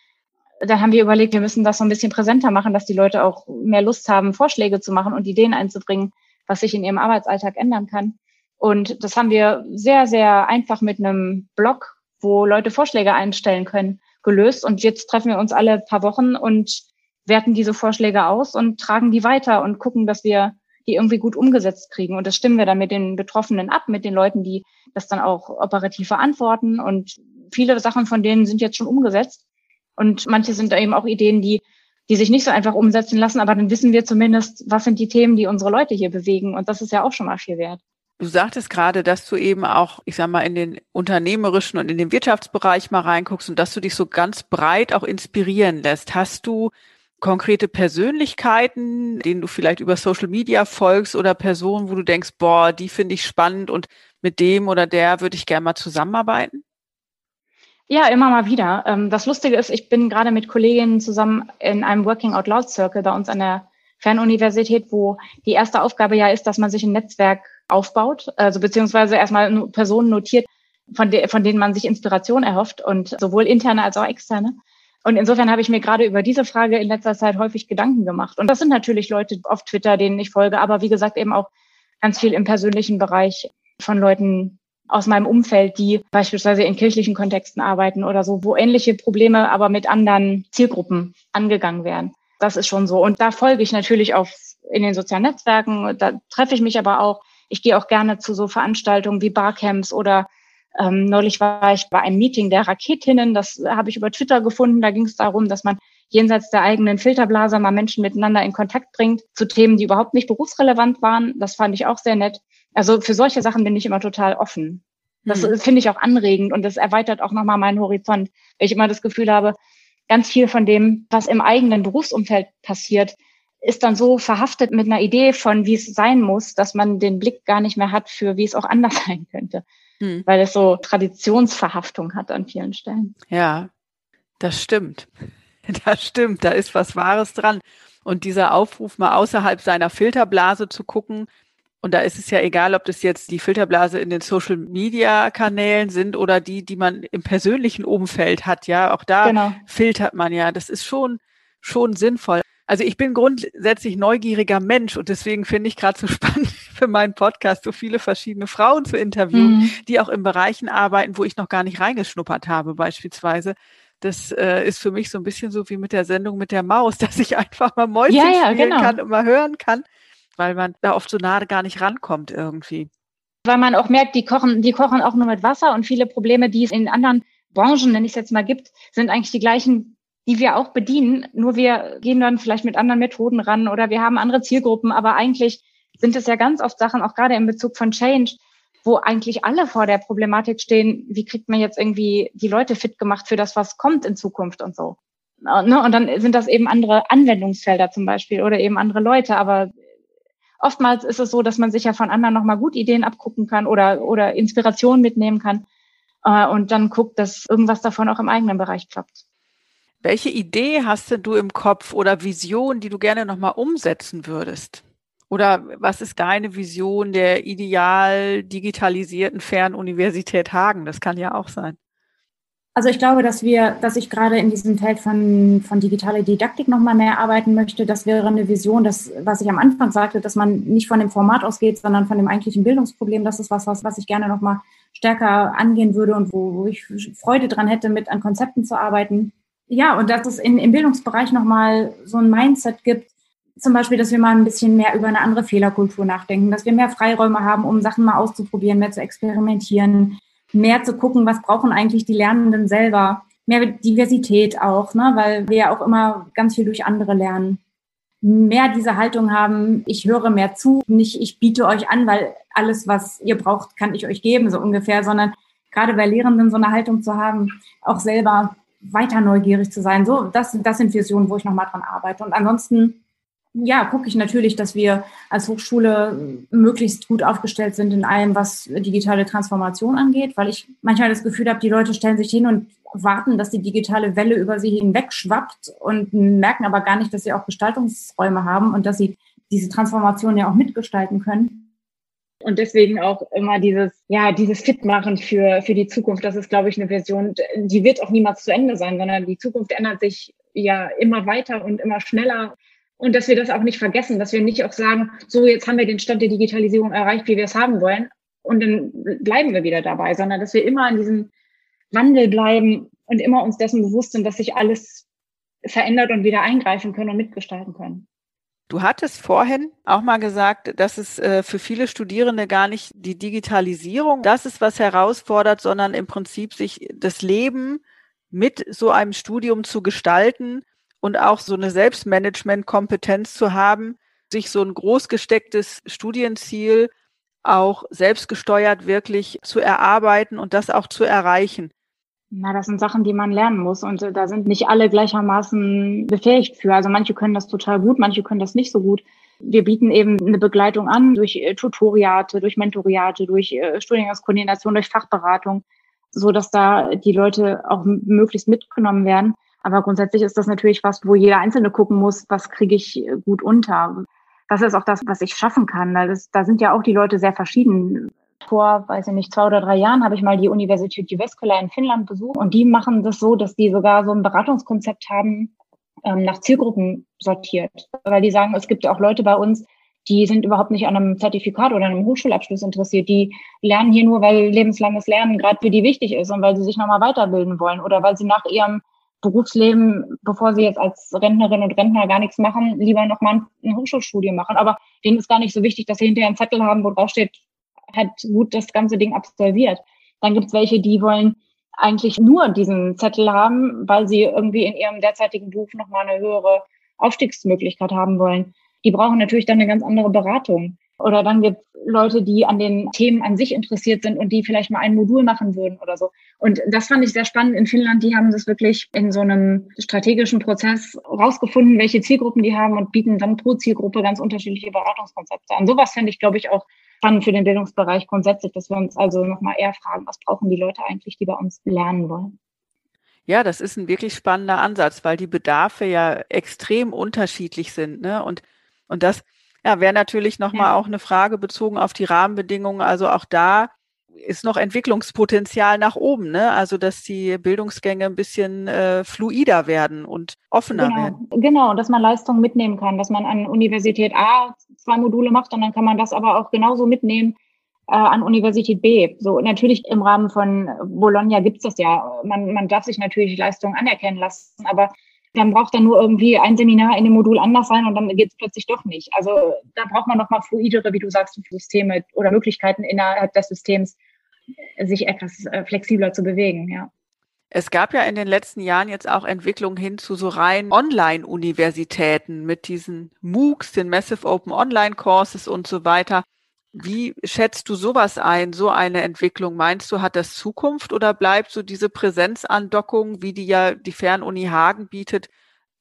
Da haben wir überlegt, wir müssen das so ein bisschen präsenter machen, dass die Leute auch mehr Lust haben, Vorschläge zu machen und Ideen einzubringen, was sich in ihrem Arbeitsalltag ändern kann. Und das haben wir sehr, sehr einfach mit einem Blog, wo Leute Vorschläge einstellen können, gelöst. Und jetzt treffen wir uns alle paar Wochen und werten diese Vorschläge aus und tragen die weiter und gucken, dass wir die irgendwie gut umgesetzt kriegen. Und das stimmen wir dann mit den Betroffenen ab, mit den Leuten, die das dann auch operativ verantworten. Und viele Sachen von denen sind jetzt schon umgesetzt. Und manche sind da eben auch Ideen, die, die sich nicht so einfach umsetzen lassen. Aber dann wissen wir zumindest, was sind die Themen, die unsere Leute hier bewegen. Und das ist ja auch schon mal viel wert. Du sagtest gerade, dass du eben auch, ich sag mal, in den unternehmerischen und in den Wirtschaftsbereich mal reinguckst und dass du dich so ganz breit auch inspirieren lässt. Hast du konkrete Persönlichkeiten, denen du vielleicht über Social Media folgst oder Personen, wo du denkst, boah, die finde ich spannend und mit dem oder der würde ich gerne mal zusammenarbeiten? Ja, immer mal wieder. Ähm, das Lustige ist, ich bin gerade mit Kolleginnen zusammen in einem Working Out Loud Circle bei uns an der Fernuniversität, wo die erste Aufgabe ja ist, dass man sich ein Netzwerk aufbaut, also beziehungsweise erstmal Personen notiert, von, de von denen man sich Inspiration erhofft und sowohl interne als auch externe. Und insofern habe ich mir gerade über diese Frage in letzter Zeit häufig Gedanken gemacht. Und das sind natürlich Leute auf Twitter, denen ich folge, aber wie gesagt eben auch ganz viel im persönlichen Bereich von Leuten aus meinem Umfeld, die beispielsweise in kirchlichen Kontexten arbeiten oder so, wo ähnliche Probleme aber mit anderen Zielgruppen angegangen werden. Das ist schon so. Und da folge ich natürlich auf in den sozialen Netzwerken. Da treffe ich mich aber auch ich gehe auch gerne zu so Veranstaltungen wie Barcamps oder ähm, neulich war ich bei einem Meeting der Raketinnen. Das habe ich über Twitter gefunden. Da ging es darum, dass man jenseits der eigenen Filterblase mal Menschen miteinander in Kontakt bringt zu Themen, die überhaupt nicht berufsrelevant waren. Das fand ich auch sehr nett. Also für solche Sachen bin ich immer total offen. Das hm. finde ich auch anregend und das erweitert auch nochmal meinen Horizont, weil ich immer das Gefühl habe, ganz viel von dem, was im eigenen Berufsumfeld passiert, ist dann so verhaftet mit einer Idee von, wie es sein muss, dass man den Blick gar nicht mehr hat für, wie es auch anders sein könnte. Hm. Weil es so Traditionsverhaftung hat an vielen Stellen. Ja, das stimmt. Das stimmt. Da ist was Wahres dran. Und dieser Aufruf, mal außerhalb seiner Filterblase zu gucken, und da ist es ja egal, ob das jetzt die Filterblase in den Social Media Kanälen sind oder die, die man im persönlichen Umfeld hat. Ja, auch da genau. filtert man ja. Das ist schon, schon sinnvoll. Also ich bin grundsätzlich neugieriger Mensch und deswegen finde ich gerade so spannend für meinen Podcast, so viele verschiedene Frauen zu interviewen, mhm. die auch in Bereichen arbeiten, wo ich noch gar nicht reingeschnuppert habe, beispielsweise. Das äh, ist für mich so ein bisschen so wie mit der Sendung mit der Maus, dass ich einfach mal Mäuschen ja, ja, spielen genau. kann und mal hören kann, weil man da oft so nahe gar nicht rankommt irgendwie. Weil man auch merkt, die kochen, die kochen auch nur mit Wasser und viele Probleme, die es in anderen Branchen, wenn ich es jetzt mal gibt, sind eigentlich die gleichen die wir auch bedienen, nur wir gehen dann vielleicht mit anderen Methoden ran oder wir haben andere Zielgruppen, aber eigentlich sind es ja ganz oft Sachen, auch gerade in Bezug von Change, wo eigentlich alle vor der Problematik stehen, wie kriegt man jetzt irgendwie die Leute fit gemacht für das, was kommt in Zukunft und so. Ne, und dann sind das eben andere Anwendungsfelder zum Beispiel oder eben andere Leute, aber oftmals ist es so, dass man sich ja von anderen nochmal gut Ideen abgucken kann oder, oder Inspiration mitnehmen kann äh, und dann guckt, dass irgendwas davon auch im eigenen Bereich klappt. Welche Idee hast du im Kopf oder Vision, die du gerne nochmal umsetzen würdest? Oder was ist deine Vision der ideal digitalisierten Fernuniversität Hagen? Das kann ja auch sein. Also ich glaube, dass wir, dass ich gerade in diesem Feld von, von digitaler Didaktik nochmal mehr arbeiten möchte. Das wäre eine Vision, das, was ich am Anfang sagte, dass man nicht von dem Format ausgeht, sondern von dem eigentlichen Bildungsproblem. Das ist was, was, was ich gerne nochmal stärker angehen würde und wo, wo ich Freude dran hätte, mit an Konzepten zu arbeiten. Ja, und dass es in, im Bildungsbereich nochmal so ein Mindset gibt, zum Beispiel, dass wir mal ein bisschen mehr über eine andere Fehlerkultur nachdenken, dass wir mehr Freiräume haben, um Sachen mal auszuprobieren, mehr zu experimentieren, mehr zu gucken, was brauchen eigentlich die Lernenden selber, mehr Diversität auch, ne, weil wir ja auch immer ganz viel durch andere lernen. Mehr diese Haltung haben, ich höre mehr zu, nicht ich biete euch an, weil alles, was ihr braucht, kann ich euch geben, so ungefähr, sondern gerade bei Lehrenden so eine Haltung zu haben, auch selber weiter neugierig zu sein. So, das, das sind Visionen, wo ich nochmal dran arbeite. Und ansonsten, ja, gucke ich natürlich, dass wir als Hochschule möglichst gut aufgestellt sind in allem, was digitale Transformation angeht, weil ich manchmal das Gefühl habe, die Leute stellen sich hin und warten, dass die digitale Welle über sie hinweg schwappt und merken aber gar nicht, dass sie auch Gestaltungsräume haben und dass sie diese Transformation ja auch mitgestalten können. Und deswegen auch immer dieses, ja, dieses Fitmachen für, für die Zukunft. Das ist, glaube ich, eine Version, die wird auch niemals zu Ende sein, sondern die Zukunft ändert sich ja immer weiter und immer schneller. Und dass wir das auch nicht vergessen, dass wir nicht auch sagen, so, jetzt haben wir den Stand der Digitalisierung erreicht, wie wir es haben wollen. Und dann bleiben wir wieder dabei, sondern dass wir immer an diesem Wandel bleiben und immer uns dessen bewusst sind, dass sich alles verändert und wieder eingreifen können und mitgestalten können. Du hattest vorhin auch mal gesagt, dass es äh, für viele Studierende gar nicht die Digitalisierung das ist, was herausfordert, sondern im Prinzip sich das Leben mit so einem Studium zu gestalten und auch so eine Selbstmanagement-Kompetenz zu haben, sich so ein groß gestecktes Studienziel auch selbstgesteuert wirklich zu erarbeiten und das auch zu erreichen. Na, das sind Sachen, die man lernen muss und äh, da sind nicht alle gleichermaßen befähigt für. Also manche können das total gut, manche können das nicht so gut. Wir bieten eben eine Begleitung an durch äh, Tutoriate, durch Mentoriate, durch äh, Studiengangskoordination, durch Fachberatung, so dass da die Leute auch möglichst mitgenommen werden. Aber grundsätzlich ist das natürlich was, wo jeder Einzelne gucken muss, was kriege ich äh, gut unter. Was ist auch das, was ich schaffen kann. Das, da sind ja auch die Leute sehr verschieden vor, weiß ich nicht, zwei oder drei Jahren habe ich mal die Universität Jyväskylä in Finnland besucht und die machen das so, dass die sogar so ein Beratungskonzept haben, ähm, nach Zielgruppen sortiert. Weil die sagen, es gibt auch Leute bei uns, die sind überhaupt nicht an einem Zertifikat oder einem Hochschulabschluss interessiert. Die lernen hier nur, weil lebenslanges Lernen gerade für die wichtig ist und weil sie sich nochmal weiterbilden wollen oder weil sie nach ihrem Berufsleben, bevor sie jetzt als Rentnerin und Rentner gar nichts machen, lieber nochmal ein Hochschulstudium machen. Aber denen ist gar nicht so wichtig, dass sie hinterher einen Zettel haben, wo drauf steht, hat gut das ganze Ding absolviert. Dann gibt es welche, die wollen eigentlich nur diesen Zettel haben, weil sie irgendwie in ihrem derzeitigen Beruf nochmal eine höhere Aufstiegsmöglichkeit haben wollen. Die brauchen natürlich dann eine ganz andere Beratung. Oder dann gibt Leute, die an den Themen an sich interessiert sind und die vielleicht mal ein Modul machen würden oder so. Und das fand ich sehr spannend in Finnland. Die haben das wirklich in so einem strategischen Prozess rausgefunden, welche Zielgruppen die haben und bieten dann pro Zielgruppe ganz unterschiedliche Beratungskonzepte an. Sowas fände ich, glaube ich, auch spannend für den Bildungsbereich grundsätzlich, dass wir uns also nochmal eher fragen, was brauchen die Leute eigentlich, die bei uns lernen wollen. Ja, das ist ein wirklich spannender Ansatz, weil die Bedarfe ja extrem unterschiedlich sind. Ne? Und, und das ja, wäre natürlich nochmal ja. auch eine Frage bezogen auf die Rahmenbedingungen. Also auch da ist noch Entwicklungspotenzial nach oben, ne? Also dass die Bildungsgänge ein bisschen äh, fluider werden und offener genau. werden. Genau, dass man Leistungen mitnehmen kann, dass man an Universität A zwei Module macht und dann kann man das aber auch genauso mitnehmen äh, an Universität B. So natürlich im Rahmen von Bologna gibt's das ja. Man, man darf sich natürlich Leistungen anerkennen lassen, aber dann braucht dann nur irgendwie ein Seminar in dem Modul anders sein und dann geht's plötzlich doch nicht. Also da braucht man nochmal fluidere, wie du sagst, Systeme oder Möglichkeiten innerhalb des Systems, sich etwas äh, flexibler zu bewegen, ja. Es gab ja in den letzten Jahren jetzt auch Entwicklungen hin zu so rein Online-Universitäten mit diesen MOOCs, den Massive Open Online Courses und so weiter. Wie schätzt du sowas ein, so eine Entwicklung? Meinst du, hat das Zukunft oder bleibt so diese Präsenzandockung, wie die ja die Fernuni Hagen bietet,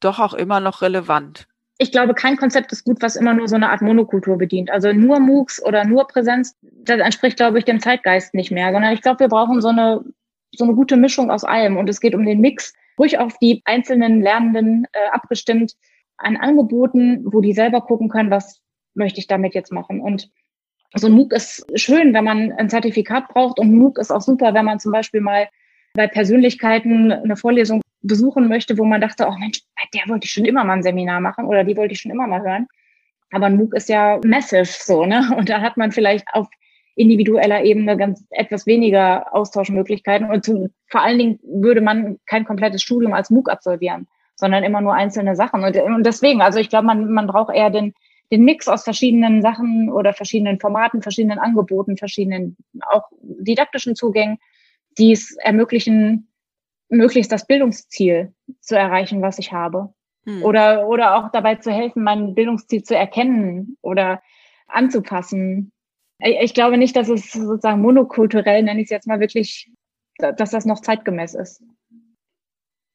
doch auch immer noch relevant? Ich glaube, kein Konzept ist gut, was immer nur so eine Art Monokultur bedient. Also nur MOOCs oder nur Präsenz, das entspricht, glaube ich, dem Zeitgeist nicht mehr, sondern ich glaube, wir brauchen so eine so eine gute Mischung aus allem. Und es geht um den Mix, ruhig auf die einzelnen Lernenden äh, abgestimmt, an Angeboten, wo die selber gucken können, was möchte ich damit jetzt machen. Und so ein MOOC ist schön, wenn man ein Zertifikat braucht. Und MOOC ist auch super, wenn man zum Beispiel mal bei Persönlichkeiten eine Vorlesung besuchen möchte, wo man dachte, oh Mensch, bei der wollte ich schon immer mal ein Seminar machen oder die wollte ich schon immer mal hören. Aber ein MOOC ist ja massive so, ne? Und da hat man vielleicht auf individueller Ebene ganz etwas weniger Austauschmöglichkeiten. Und zu, vor allen Dingen würde man kein komplettes Studium als MOOC absolvieren, sondern immer nur einzelne Sachen. Und, und deswegen, also ich glaube, man, man braucht eher den, den Mix aus verschiedenen Sachen oder verschiedenen Formaten, verschiedenen Angeboten, verschiedenen auch didaktischen Zugängen, die es ermöglichen, möglichst das Bildungsziel zu erreichen, was ich habe. Hm. Oder, oder auch dabei zu helfen, mein Bildungsziel zu erkennen oder anzupassen ich glaube nicht, dass es sozusagen monokulturell, nenne ich es jetzt mal wirklich, dass das noch zeitgemäß ist.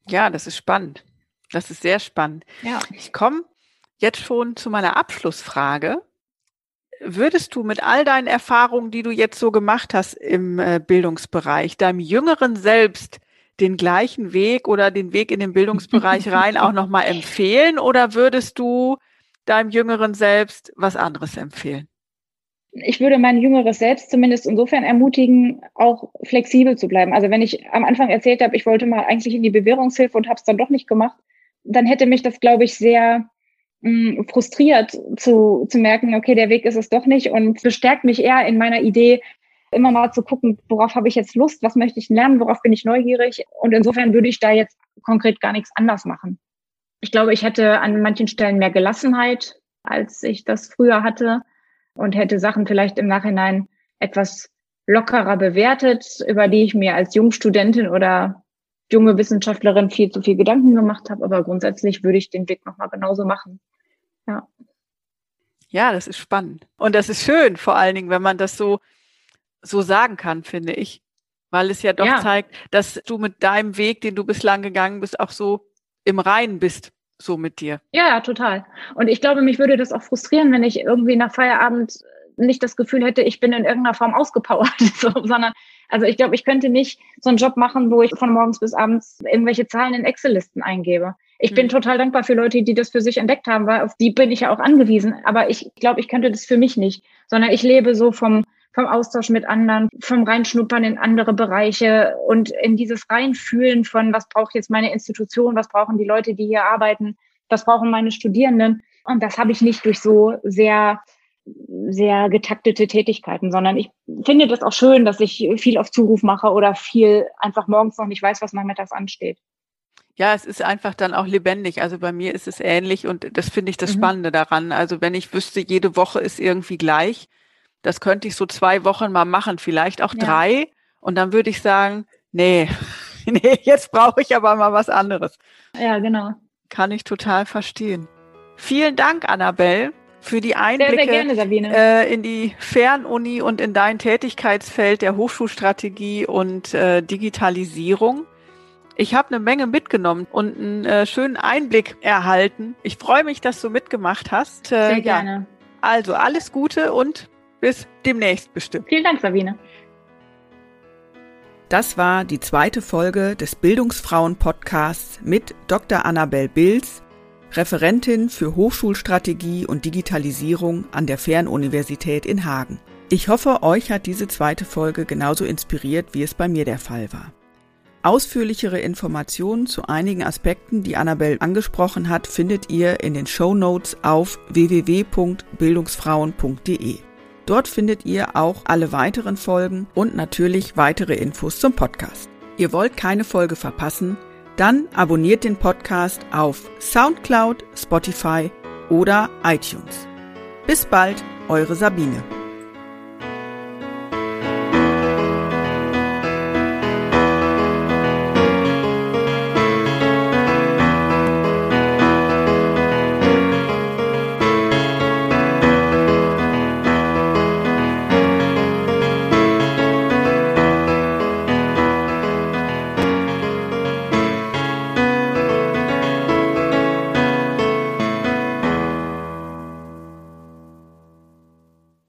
Ja, das ist spannend. Das ist sehr spannend. Ja. Ich komme jetzt schon zu meiner Abschlussfrage. Würdest du mit all deinen Erfahrungen, die du jetzt so gemacht hast im äh, Bildungsbereich, deinem jüngeren Selbst den gleichen Weg oder den Weg in den Bildungsbereich rein auch nochmal empfehlen? Oder würdest du deinem jüngeren Selbst was anderes empfehlen? ich würde mein jüngeres Selbst zumindest insofern ermutigen, auch flexibel zu bleiben. Also wenn ich am Anfang erzählt habe, ich wollte mal eigentlich in die Bewährungshilfe und habe es dann doch nicht gemacht, dann hätte mich das, glaube ich, sehr mh, mm, frustriert zu, zu merken, okay, der Weg ist es doch nicht und bestärkt mich eher in meiner Idee, immer mal zu gucken, worauf habe ich jetzt Lust, was möchte ich lernen, worauf bin ich neugierig. Und insofern würde ich da jetzt konkret gar nichts anders machen. Ich glaube, ich hätte an manchen Stellen mehr Gelassenheit, als ich das früher hatte und hätte Sachen vielleicht im Nachhinein etwas lockerer bewertet, über die ich mir als Jungstudentin oder junge Wissenschaftlerin viel zu viel Gedanken gemacht habe. Aber grundsätzlich würde ich den Weg nochmal genauso machen. Ja. Ja, das ist spannend. Und das ist schön, vor allen Dingen, wenn man das so, so sagen kann, finde ich. Weil es ja doch ja. zeigt, dass du mit deinem Weg, den du bislang gegangen bist, auch so im Reinen bist so mit dir. Ja, total. Und ich glaube, mich würde das auch frustrieren, wenn ich irgendwie nach Feierabend nicht das Gefühl hätte, ich bin in irgendeiner Form ausgepowert, so, sondern also ich glaube, ich könnte nicht so einen Job machen, wo ich von morgens bis abends irgendwelche Zahlen in Excel-Listen eingebe. Ich mhm. bin total dankbar für Leute, die das für sich entdeckt haben, weil auf die bin ich ja auch angewiesen. Aber ich glaube, ich könnte das für mich nicht, sondern ich lebe so vom vom Austausch mit anderen, vom Reinschnuppern in andere Bereiche und in dieses Reinfühlen von, was braucht jetzt meine Institution, was brauchen die Leute, die hier arbeiten, was brauchen meine Studierenden. Und das habe ich nicht durch so sehr sehr getaktete Tätigkeiten, sondern ich finde das auch schön, dass ich viel auf Zuruf mache oder viel einfach morgens noch nicht weiß, was nachmittags ansteht. Ja, es ist einfach dann auch lebendig. Also bei mir ist es ähnlich und das finde ich das mhm. Spannende daran. Also wenn ich wüsste, jede Woche ist irgendwie gleich, das könnte ich so zwei Wochen mal machen, vielleicht auch ja. drei. Und dann würde ich sagen, nee, nee, jetzt brauche ich aber mal was anderes. Ja, genau. Kann ich total verstehen. Vielen Dank, Annabelle, für die Einblicke sehr, sehr gerne, äh, in die Fernuni und in dein Tätigkeitsfeld der Hochschulstrategie und äh, Digitalisierung. Ich habe eine Menge mitgenommen und einen äh, schönen Einblick erhalten. Ich freue mich, dass du mitgemacht hast. Äh, sehr gerne. Ja. Also alles Gute und bis demnächst bestimmt. Vielen Dank, Sabine. Das war die zweite Folge des Bildungsfrauen-Podcasts mit Dr. Annabel Bilz, Referentin für Hochschulstrategie und Digitalisierung an der Fernuniversität in Hagen. Ich hoffe, euch hat diese zweite Folge genauso inspiriert, wie es bei mir der Fall war. Ausführlichere Informationen zu einigen Aspekten, die Annabel angesprochen hat, findet ihr in den Show Notes auf www.bildungsfrauen.de. Dort findet ihr auch alle weiteren Folgen und natürlich weitere Infos zum Podcast. Ihr wollt keine Folge verpassen? Dann abonniert den Podcast auf SoundCloud, Spotify oder iTunes. Bis bald, eure Sabine.